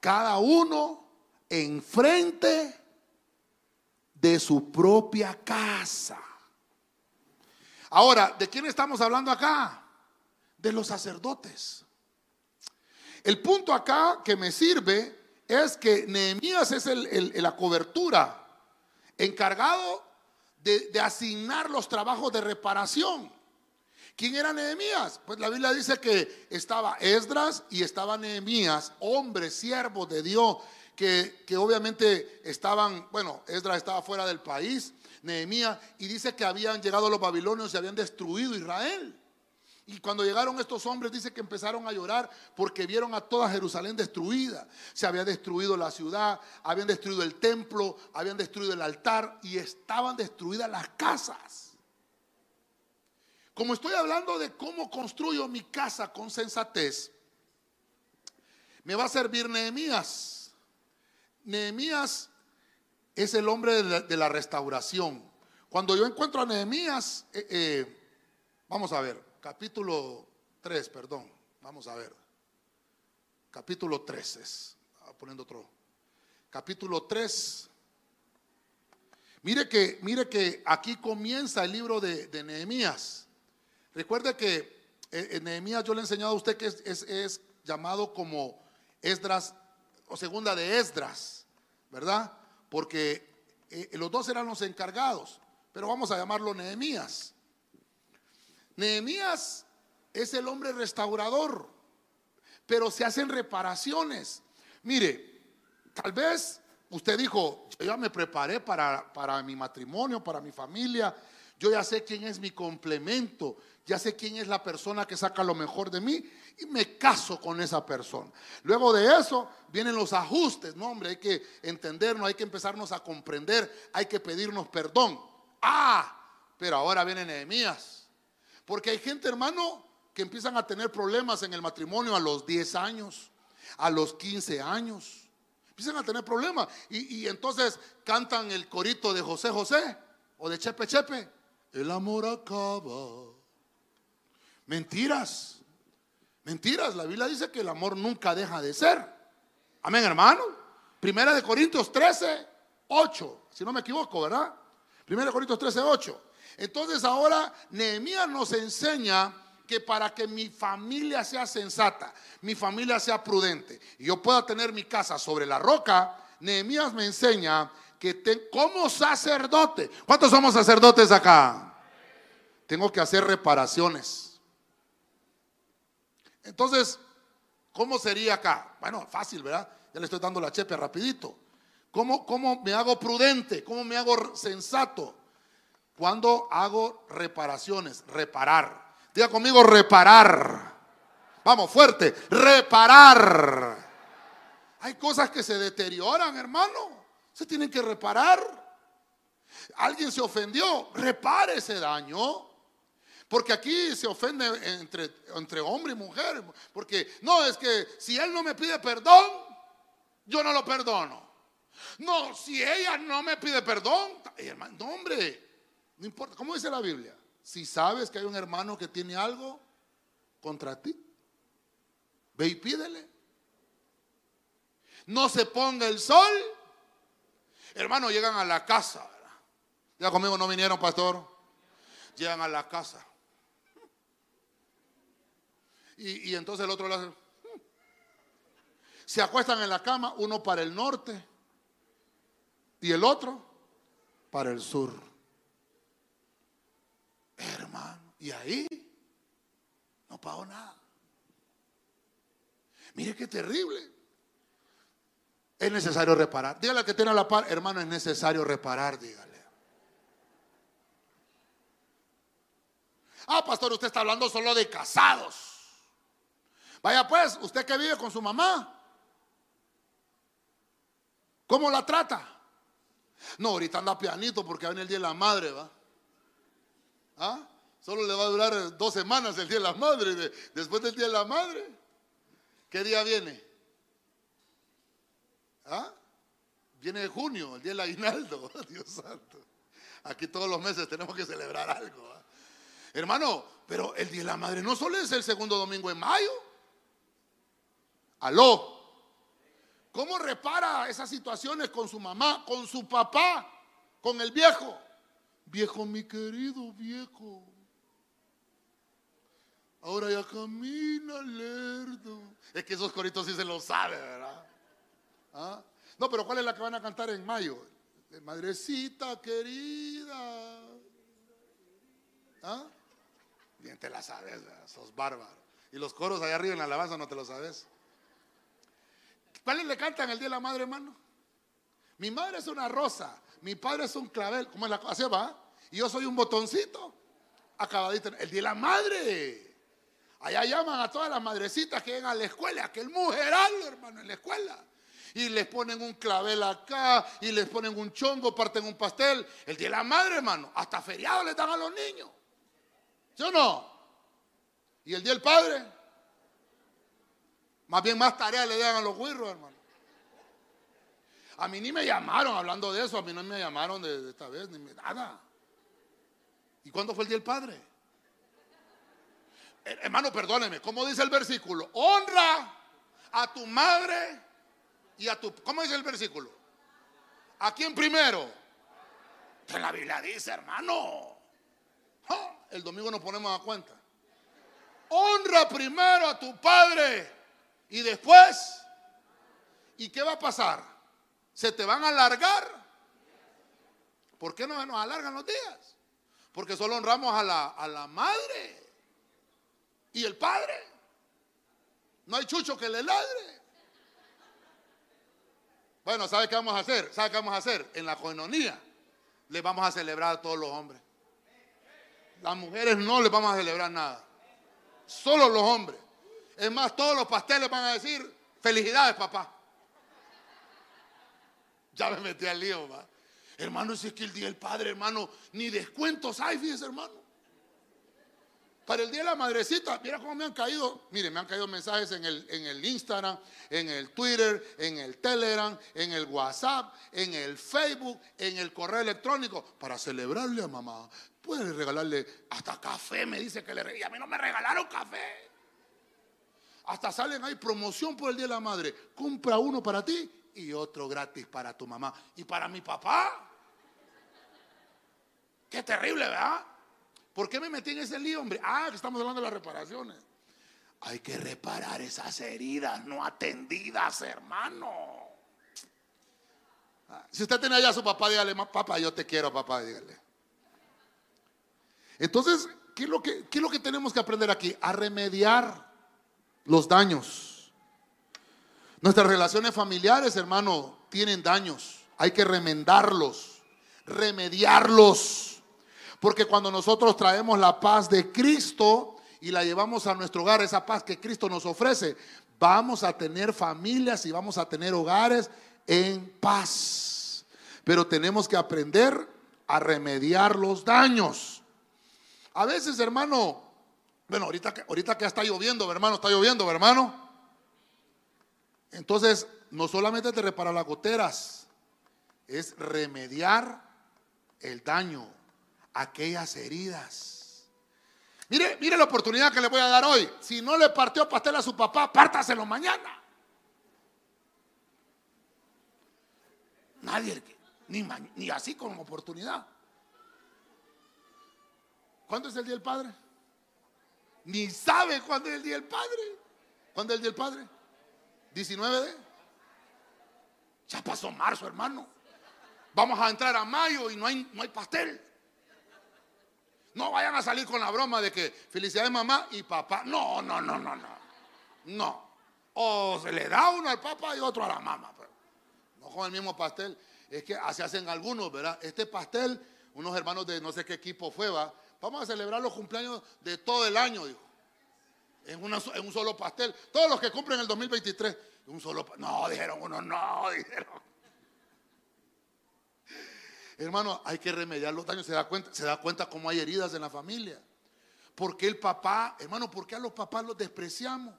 Cada uno enfrente de su propia casa. Ahora, ¿de quién estamos hablando acá? De los sacerdotes. El punto acá que me sirve es que Nehemías es la cobertura, encargado de, asignar los trabajos de reparación. ¿Quién era Nehemías? Pues la Biblia dice que estaba Esdras y estaba Nehemías, hombres, siervos de Dios, que, que, obviamente estaban, bueno, Esdras estaba fuera del país, Nehemías, y dice que habían llegado los babilonios y habían destruido Israel. Y cuando llegaron estos hombres, dice que empezaron a llorar porque vieron a toda Jerusalén destruida. Se había destruido la ciudad, habían destruido el templo, habían destruido el altar y estaban destruidas las casas. Como estoy hablando de cómo construyo mi casa con sensatez, me va a servir Nehemías. Nehemías es el hombre de la, restauración. Cuando yo encuentro a Nehemías, eh, eh, vamos a ver capítulo 3, perdón, vamos a ver. Capítulo 3 es, poniendo otro. Capítulo 3. Mire que, mire que aquí comienza el libro de, Nehemías. Recuerde que eh, en Nehemías yo le he enseñado a usted que es, llamado como Esdras o segunda de Esdras, ¿verdad? Porque eh, los dos eran los encargados, pero vamos a llamarlo Nehemías. Nehemías es el hombre restaurador, pero se hacen reparaciones. Mire, tal vez usted dijo, yo ya me preparé para, para mi matrimonio, para mi familia, yo ya sé quién es mi complemento, ya sé quién es la persona que saca lo mejor de mí y me caso con esa persona. Luego de eso vienen los ajustes, no hombre, hay que entendernos, hay que empezarnos a comprender, hay que pedirnos perdón. Ah, pero ahora viene Nehemías porque hay gente, hermano, que empiezan a tener problemas en el matrimonio a los 10 años, a los 15 años. Empiezan a tener problemas. Y, entonces cantan el corito de José José o de Chepe Chepe. El amor acaba. Mentiras. Mentiras. La Biblia dice que el amor nunca deja de ser. Amén, hermano. Primera de Corintios 13, 8. Si no me equivoco, ¿verdad? Primera de Corintios 13, 8. Entonces ahora Nehemías nos enseña que para que mi familia sea sensata, mi familia sea prudente y yo pueda tener mi casa sobre la roca, Nehemías me enseña que como sacerdote, ¿cuántos somos sacerdotes acá? Tengo que hacer reparaciones. Entonces, ¿cómo sería acá? Bueno, fácil, ¿verdad? Ya le estoy dando la chepe rapidito. ¿Cómo, ¿Cómo me hago prudente? ¿Cómo me hago sensato? Cuando hago reparaciones, reparar. Diga conmigo, reparar. Vamos, fuerte, reparar. Hay cosas que se deterioran, hermano. Se tienen que reparar. Alguien se ofendió, repare ese daño. Porque aquí se ofende entre, entre hombre y mujer. Porque no, es que si él no me pide perdón, yo no lo perdono. No, si ella no me pide perdón, hermano, no, hombre, no importa, ¿cómo dice la Biblia? Si sabes que hay un hermano que tiene algo contra ti, ve y pídele. No se ponga el sol. Hermano, llegan a la casa. Ya conmigo no vinieron, pastor. Llegan a la casa. Y, entonces el otro hace. Se acuestan en la cama, uno para el norte y el otro para el sur. Hermano, y ahí no pagó nada. Mire qué terrible. Es necesario reparar. Dígale que tiene la par, hermano, es necesario reparar, dígale. Ah, pastor, usted está hablando solo de casados. Vaya pues, usted que vive con su mamá, ¿cómo la trata? No, ahorita anda pianito porque viene el día de la madre, ¿va? ¿Ah? Solo le va a durar dos semanas el Día de la Madre. Después del Día de la Madre, ¿qué día viene? ¿Ah? Viene junio, el Día del Aguinaldo. Dios santo. Aquí todos los meses tenemos que celebrar algo. ¿ah? Hermano, pero el Día de la Madre no solo es el segundo domingo en mayo. Aló. ¿Cómo repara esas situaciones con su mamá, con su papá, con el viejo? Viejo, mi querido viejo. Ahora ya camina lerdo. Es que esos coritos sí se los sabe, ¿verdad? ¿Ah? No, pero ¿cuál es la que van a cantar en mayo? madrecita querida. ¿Ah? Bien te la sabes, sos bárbaro. Y los coros allá arriba en la alabanza no te lo sabes. ¿Cuáles le cantan el Día de la Madre, hermano? Mi madre es una rosa, mi padre es un clavel, ¿cómo es la cosa? va? Y yo soy un botoncito. Acabadito. El Día de la Madre. Allá llaman a todas las madrecitas que vengan a la escuela, aquel mujeral, hermano, en la escuela. Y les ponen un clavel acá, y les ponen un chongo, parten un pastel. El Día de la Madre, hermano, hasta feriado le dan a los niños. ¿Sí o no? ¿Y el Día del Padre? Más bien más tareas le dan a los guirros, hermano. A mí ni me llamaron hablando de eso, a mí no me llamaron de, esta vez, ni nada. ¿Y cuándo fue el Día del Padre? Hermano, perdóneme, ¿cómo dice el versículo? Honra a tu madre y a tu... ¿Cómo dice el versículo? ¿A quién primero? Que la Biblia dice, hermano. El domingo nos ponemos a cuenta. Honra primero a tu padre y después, ¿y qué va a pasar? ¿Se te van a alargar? ¿Por qué no nos alargan los días? Porque solo honramos a la, a la madre y el padre. No hay chucho que le ladre. Bueno, ¿sabe qué vamos a hacer? ¿Sabe qué vamos a hacer? En la coinonía le vamos a celebrar a todos los hombres. Las mujeres no les vamos a celebrar nada. Solo los hombres. Es más, todos los pasteles van a decir, felicidades, papá. Ya me metí al lío, va. Hermano, si es que el día del padre, hermano, ni descuentos hay, fíjese, hermano. Para el día de la madrecita, mira cómo me han caído. Mire, me han caído mensajes en el, en el Instagram, en el Twitter, en el Telegram, en el WhatsApp, en el Facebook, en el correo electrónico, para celebrarle a mamá. Puede regalarle hasta café, me dice que le y a mí no me regalaron café. Hasta salen ahí promoción por el Día de la Madre. Compra uno para ti y otro gratis para tu mamá. Y para mi papá. Qué terrible, ¿verdad? ¿Por qué me metí en ese lío, hombre? Ah, que estamos hablando de las reparaciones. Hay que reparar esas heridas no atendidas, hermano. Ah, si usted tiene allá a su papá, dígale, papá, yo te quiero, papá, dígale. Entonces, ¿qué es, lo que, ¿qué es lo que tenemos que aprender aquí? A remediar los daños. Nuestras relaciones familiares, hermano, tienen daños. Hay que remendarlos, remediarlos. Porque cuando nosotros traemos la paz de Cristo y la llevamos a nuestro hogar, esa paz que Cristo nos ofrece, vamos a tener familias y vamos a tener hogares en paz. Pero tenemos que aprender a remediar los daños. A veces, hermano, bueno, ahorita que, ahorita que está lloviendo, hermano, está lloviendo, hermano. Entonces, no solamente te repara las goteras, es remediar el daño aquellas heridas. Mire, mire la oportunidad que le voy a dar hoy. Si no le partió pastel a su papá, pártaselo mañana. Nadie, ni, ni así como oportunidad. ¿Cuándo es el Día del Padre? Ni sabe cuándo es el Día del Padre. ¿Cuándo es el Día del Padre? 19 de. Ya pasó marzo, hermano. Vamos a entrar a mayo y no hay, no hay pastel. No vayan a salir con la broma de que felicidades mamá y papá. No, no, no, no, no. No. O se le da uno al papá y otro a la mamá. Pero no con el mismo pastel. Es que así hacen algunos, ¿verdad? Este pastel, unos hermanos de no sé qué equipo fue, va. Vamos a celebrar los cumpleaños de todo el año, dijo. En, un solo pastel. Todos los que cumplen el 2023. Un solo. No, dijeron uno, no, dijeron. Hermano, hay que remediar los daños. Se da cuenta, se da cuenta cómo hay heridas en la familia. Porque el papá, hermano, ¿por qué a los papás los despreciamos?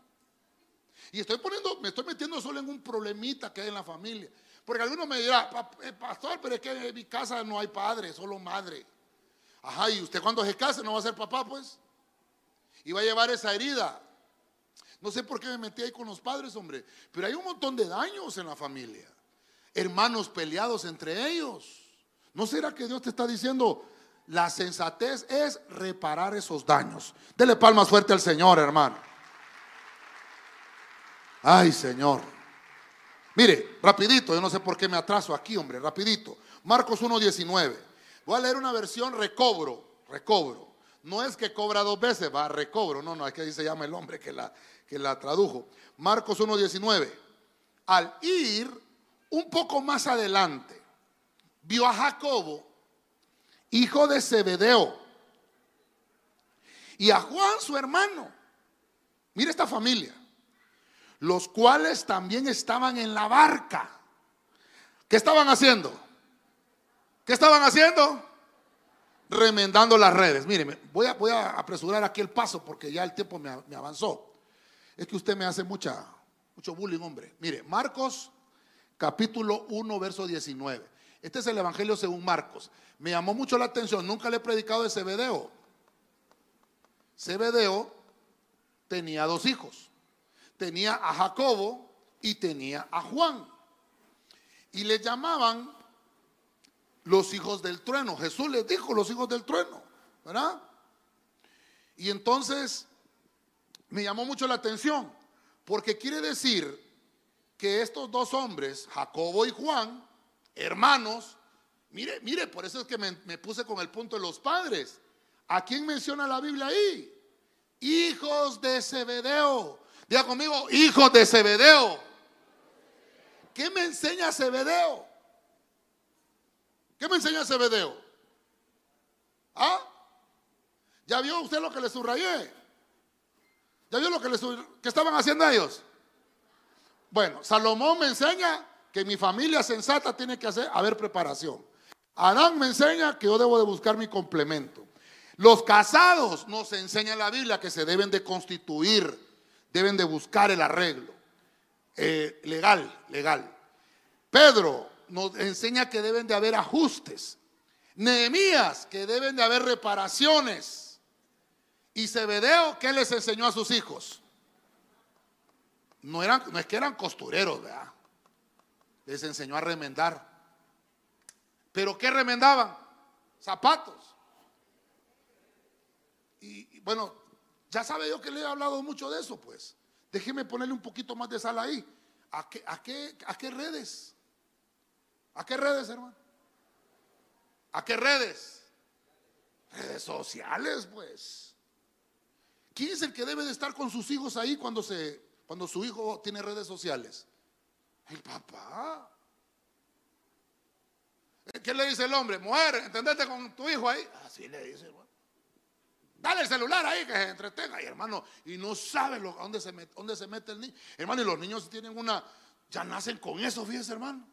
Y estoy poniendo, me estoy metiendo solo en un problemita que hay en la familia. Porque algunos me dirán, eh, pastor, pero es que en mi casa no hay padre, solo madre. Ajá, y usted cuando se case no va a ser papá, pues. Y va a llevar esa herida. No sé por qué me metí ahí con los padres, hombre. Pero hay un montón de daños en la familia. Hermanos peleados entre ellos. ¿No será que Dios te está diciendo, la sensatez es reparar esos daños? Dele palmas fuerte al Señor, hermano. Ay, Señor. Mire, rapidito, yo no sé por qué me atraso aquí, hombre, rapidito. Marcos 1.19. Voy a leer una versión recobro, recobro. No es que cobra dos veces, va, recobro. No, no, es que ahí se llama el hombre que la, que la tradujo. Marcos 1.19. Al ir un poco más adelante, vio a Jacobo, hijo de Zebedeo, y a Juan, su hermano. Mira esta familia, los cuales también estaban en la barca. ¿Qué estaban haciendo? ¿Qué estaban haciendo? Remendando las redes. Mire, voy a, apresurar aquí el paso porque ya el tiempo me, me avanzó. Es que usted me hace mucha, mucho bullying, hombre. Mire, Marcos capítulo 1, verso 19. Este es el Evangelio según Marcos. Me llamó mucho la atención, nunca le he predicado de Cebedeo. Cebedeo tenía dos hijos. Tenía a Jacobo y tenía a Juan. Y le llamaban los hijos del trueno. Jesús les dijo los hijos del trueno, ¿verdad? Y entonces me llamó mucho la atención, porque quiere decir que estos dos hombres, Jacobo y Juan, hermanos, mire, mire, por eso es que me, puse con el punto de los padres. ¿A quién menciona la Biblia ahí? Hijos de Zebedeo. Diga conmigo, hijos de Zebedeo. ¿Qué me enseña Zebedeo? ¿Qué me enseña Zebedeo? ¿Ah? ¿Ya vio usted lo que le subrayé? ¿Ya vio lo que, le que estaban haciendo ellos? Bueno, Salomón me enseña que mi familia sensata tiene que hacer, haber preparación. Adán me enseña que yo debo de buscar mi complemento. Los casados nos enseña la Biblia que se deben de constituir, deben de buscar el arreglo. Eh, legal, legal. Pedro nos enseña que deben de haber ajustes. Nehemías, que deben de haber reparaciones. Y Zebedeo, ¿qué les enseñó a sus hijos? No, eran, no es que eran costureros, ¿verdad? Les enseñó a remendar. ¿Pero qué remendaban? Zapatos y, bueno, ya sabe yo que le he hablado mucho de eso, pues. Déjeme ponerle un poquito más de sal ahí. ¿A qué, a qué, a qué redes? ¿A qué redes, hermano? ¿A qué redes? Redes sociales, pues. ¿Quién es el que debe de estar con sus hijos ahí cuando, se, cuando su hijo tiene redes sociales? El papá. ¿Qué le dice el hombre? Mujer, ¿entendete con tu hijo ahí? Así le dice, hermano. Dale el celular ahí que se entretenga. Y hermano, y no sabe lo, dónde, se mete, dónde se mete el niño. Hermano, y los niños tienen una, ya nacen con eso, fíjese hermano.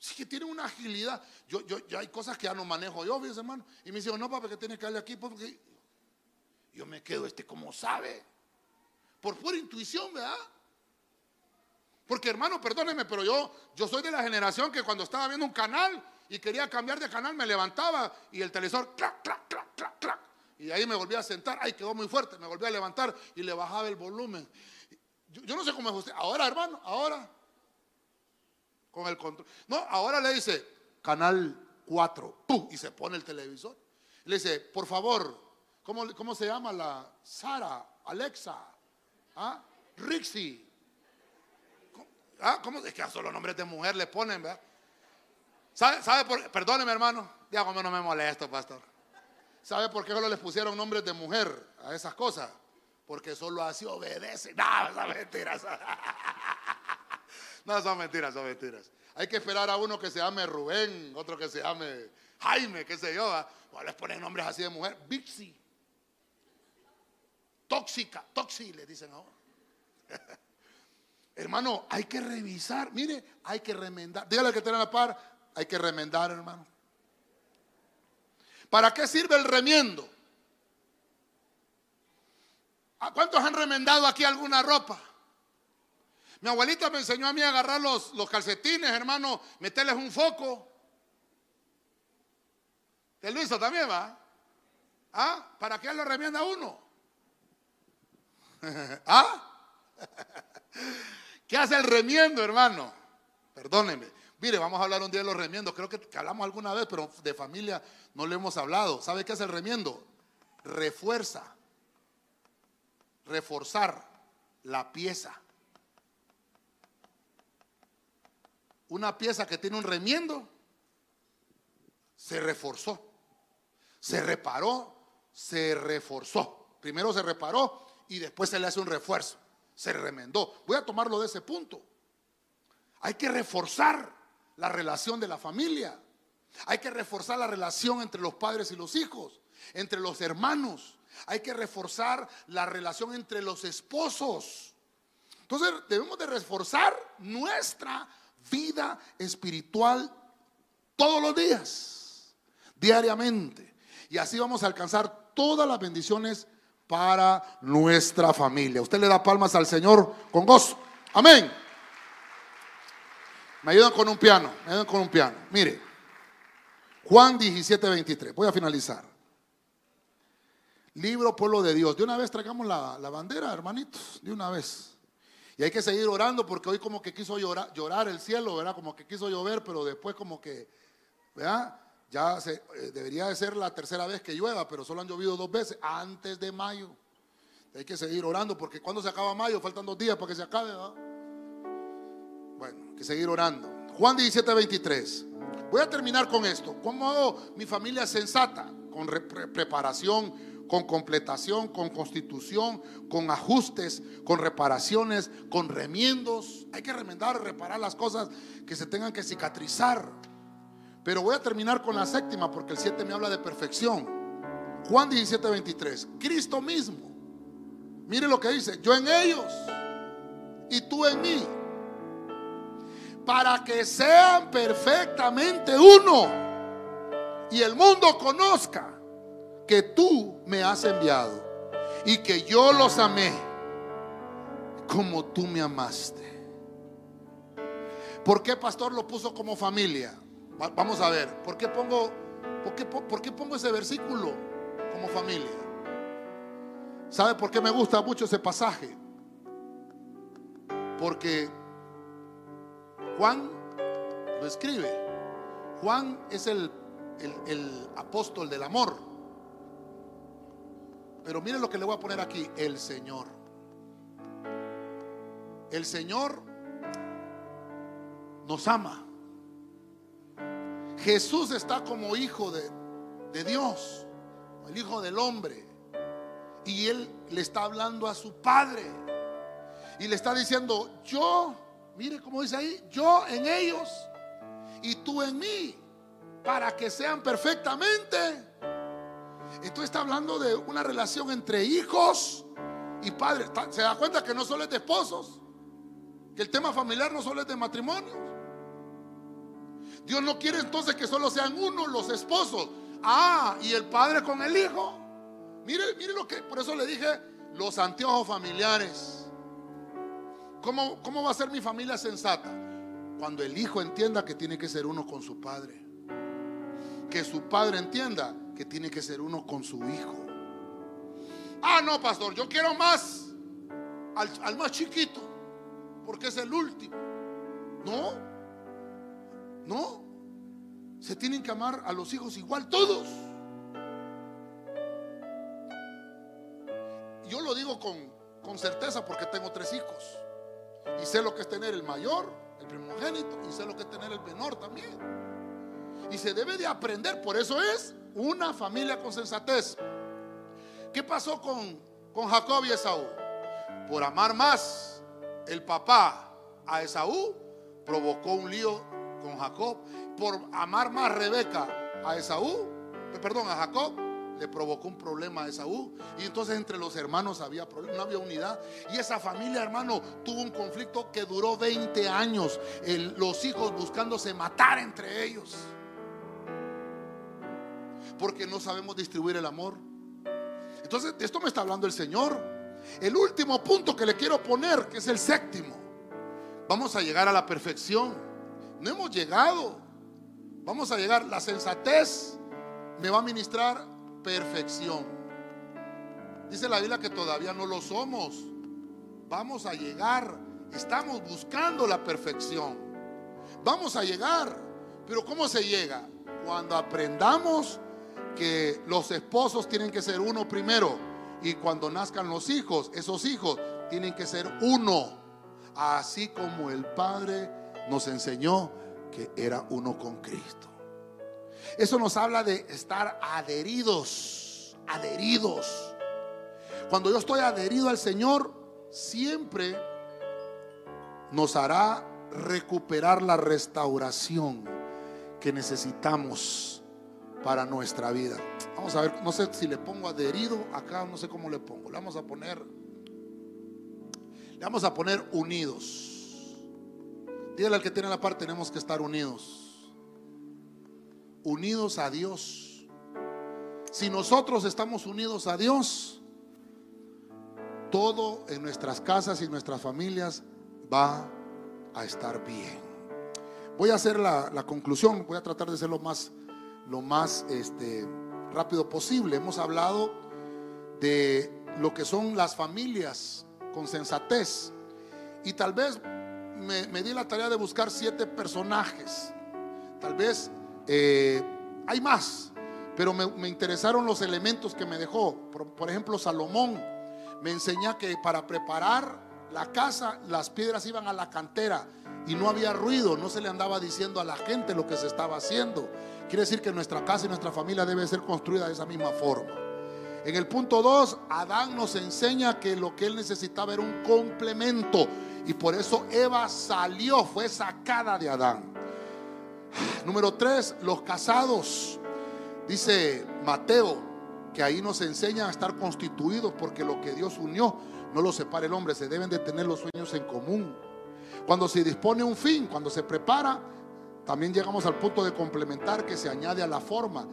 Sí que tienen una agilidad. Yo, yo, ya hay cosas que ya no manejo yo, fíjese hermano. Y me dice, no, papá, que tiene que darle aquí porque yo me quedo este como sabe. Por pura intuición, ¿verdad? Porque hermano, perdóneme, pero yo, yo soy de la generación que cuando estaba viendo un canal y quería cambiar de canal, me levantaba y el televisor, clac, clac, clac, clac, clac. Y ahí me volví a sentar, ay, quedó muy fuerte, me volví a levantar y le bajaba el volumen. Yo, no sé cómo es usted. Ahora, hermano, ahora. Con el control. No, ahora le dice, canal 4, y se pone el televisor. Le dice, por favor, ¿cómo, cómo se llama la Sara, Alexa, ¿Ah? Rixie? ¿Ah? ¿Cómo? Es que a solo nombres de mujer le ponen, ¿verdad? ¿Sabe, sabe por Perdóneme, hermano. Como no me molesto, pastor. ¿Sabe por qué solo les pusieron nombres de mujer a esas cosas? Porque solo así obedece. No, son mentiras. No, son mentiras, son mentiras. Hay que esperar a uno que se llame Rubén, otro que se llame Jaime, qué sé yo. O les ponen nombres así de mujer. Bixi. Tóxica, Toxi, le dicen ahora. Hermano, hay que revisar. Mire, hay que remendar. Dígale que tiene la par. Hay que remendar, hermano. ¿Para qué sirve el remiendo? ¿A cuántos han remendado aquí alguna ropa? Mi abuelita me enseñó a mí a agarrar los, los calcetines, hermano, meterles un foco. El lo hizo también, ¿va? ¿Ah? ¿Para qué lo remienda uno? ¿Ah? ¿Qué hace el remiendo, hermano? Perdóneme. Mire, vamos a hablar un día de los remiendos. Creo que, hablamos alguna vez, pero de familia no le hemos hablado. ¿Sabe qué es el remiendo? Refuerza, reforzar la pieza. Una pieza que tiene un remiendo se reforzó. Se reparó, se reforzó. Primero se reparó y después se le hace un refuerzo. Se remendó. Voy a tomarlo de ese punto. Hay que reforzar la relación de la familia. Hay que reforzar la relación entre los padres y los hijos, entre los hermanos. Hay que reforzar la relación entre los esposos. Entonces debemos de reforzar nuestra vida espiritual todos los días, diariamente. Y así vamos a alcanzar todas las bendiciones para nuestra familia. Usted le da palmas al Señor con gozo. Amén. Me ayudan con un piano, me ayudan con un piano. Mire, Juan 17, 23. Voy a finalizar. Libro Pueblo de Dios. De una vez traigamos la, la bandera, hermanitos, de una vez. Y hay que seguir orando porque hoy como que quiso llorar, llorar el cielo, ¿verdad? Como que quiso llover, pero después como que, ¿verdad? Ya se, eh, debería de ser la tercera vez que llueva, pero solo han llovido dos veces antes de mayo. Hay que seguir orando porque cuando se acaba mayo, faltan dos días para que se acabe, ¿verdad? Bueno, hay que seguir orando. Juan 17, 23. Voy a terminar con esto. ¿Cómo hago mi familia sensata? Con preparación con completación, con constitución, con ajustes, con reparaciones, con remiendos. Hay que remendar, reparar las cosas que se tengan que cicatrizar. Pero voy a terminar con la séptima porque el 7 me habla de perfección. Juan 17, 23. Cristo mismo. Mire lo que dice. Yo en ellos y tú en mí. Para que sean perfectamente uno y el mundo conozca que tú me has enviado y que yo los amé como tú me amaste. ¿Por qué pastor lo puso como familia? Vamos a ver, ¿por qué pongo, por qué, por qué pongo ese versículo como familia? ¿Sabe por qué me gusta mucho ese pasaje? Porque Juan lo escribe. Juan es el, el, el apóstol del amor. Pero miren lo que le voy a poner aquí, el Señor. El Señor nos ama. Jesús está como hijo de, Dios, el hijo del hombre. Y él le está hablando a su padre. Y le está diciendo, yo, mire cómo dice ahí, yo en ellos y tú en mí, para que sean perfectamente entonces está hablando de una relación entre hijos y padres. ¿Se da cuenta que no solo es de esposos? Que el tema familiar no solo es de matrimonio. Dios no quiere entonces que solo sean uno los esposos. Ah, y el padre con el hijo. Mire, mire lo que, por eso le dije, los anteojos familiares. ¿Cómo, ¿Cómo va a ser mi familia sensata? Cuando el hijo entienda que tiene que ser uno con su padre. Que su padre entienda que tiene que ser uno con su hijo. Ah, no, pastor, yo quiero más al, más chiquito, porque es el último. No, no, se tienen que amar a los hijos igual todos. Yo lo digo con, con certeza porque tengo tres hijos. Y sé lo que es tener el mayor, el primogénito, y sé lo que es tener el menor también. Y se debe de aprender, por eso es una familia con sensatez. ¿Qué pasó con, con Jacob y Esaú? Por amar más el papá a Esaú, provocó un lío con Jacob. Por amar más Rebeca a Esaú, eh, perdón, a Jacob, le provocó un problema a Esaú. Y entonces entre los hermanos había problema, no había unidad. Y esa familia, hermano, tuvo un conflicto que duró 20 años. los hijos buscándose matar entre ellos porque no sabemos distribuir el amor. Entonces, de esto me está hablando el Señor. El último punto que le quiero poner, que es el séptimo. Vamos a llegar a la perfección. No hemos llegado. Vamos a llegar. La sensatez me va a ministrar perfección. Dice la Biblia que todavía no lo somos. Vamos a llegar. Estamos buscando la perfección. Vamos a llegar. Pero ¿cómo se llega? Cuando aprendamos que los esposos tienen que ser uno primero y cuando nazcan los hijos, esos hijos tienen que ser uno, así como el Padre nos enseñó que era uno con Cristo. Eso nos habla de estar adheridos, adheridos. Cuando yo estoy adherido al Señor, siempre nos hará recuperar la restauración que necesitamos para nuestra vida. Vamos a ver, no sé si le pongo adherido acá, no sé cómo le pongo. Le vamos a poner, le vamos a poner unidos. Dígale al que tiene la parte, tenemos que estar unidos. Unidos a Dios. Si nosotros estamos unidos a Dios, todo en nuestras casas y nuestras familias va a estar bien. Voy a hacer la, conclusión, voy a tratar de ser lo más, lo más este, rápido posible. Hemos hablado de lo que son las familias con sensatez. Y tal vez me, di la tarea de buscar siete personajes. Tal vez eh, hay más, pero me, interesaron los elementos que me dejó. Por, ejemplo, Salomón me enseña que para preparar la casa, las piedras iban a la cantera y no había ruido, no se le andaba diciendo a la gente lo que se estaba haciendo. Quiere decir que nuestra casa y nuestra familia debe ser construida de esa misma forma. En el punto 2, Adán nos enseña que lo que él necesitaba era un complemento y por eso Eva salió, fue sacada de Adán. Número 3, los casados. Dice Mateo que ahí nos enseña a estar constituidos porque lo que Dios unió no lo separa el hombre, se deben de tener los sueños en común. Cuando se dispone un fin, cuando se prepara, también llegamos al punto de complementar que se añade a la forma,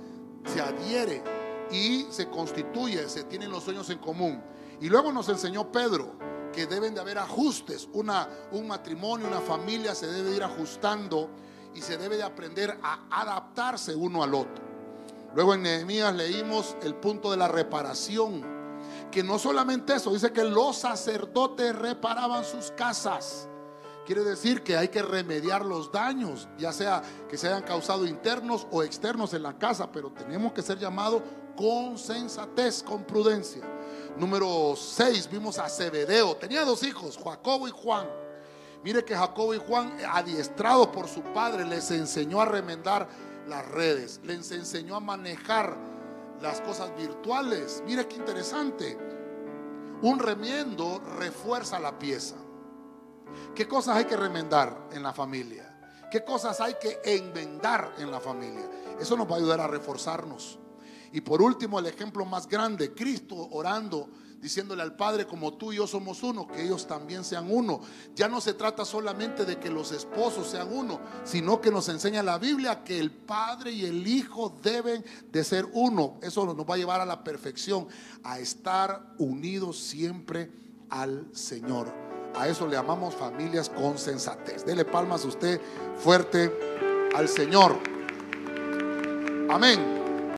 se adhiere y se constituye, se tienen los sueños en común. Y luego nos enseñó Pedro que deben de haber ajustes, una, un matrimonio, una familia se debe ir ajustando y se debe de aprender a adaptarse uno al otro. Luego en Nehemías leímos el punto de la reparación, que no solamente eso, dice que los sacerdotes reparaban sus casas. Quiere decir que hay que remediar los daños, ya sea que se hayan causado internos o externos en la casa, pero tenemos que ser llamados con sensatez, con prudencia. Número 6, vimos a Zebedeo. Tenía dos hijos, Jacobo y Juan. Mire que Jacobo y Juan, adiestrados por su padre, les enseñó a remendar las redes, les enseñó a manejar las cosas virtuales. Mire qué interesante. Un remiendo refuerza la pieza. ¿Qué cosas hay que remendar en la familia? ¿Qué cosas hay que enmendar en la familia? Eso nos va a ayudar a reforzarnos. Y por último, el ejemplo más grande, Cristo orando, diciéndole al Padre, como tú y yo somos uno, que ellos también sean uno. Ya no se trata solamente de que los esposos sean uno, sino que nos enseña la Biblia que el Padre y el Hijo deben de ser uno. Eso nos va a llevar a la perfección, a estar unidos siempre al Señor. A eso le llamamos familias con sensatez. Dele palmas a usted fuerte al Señor. Amén.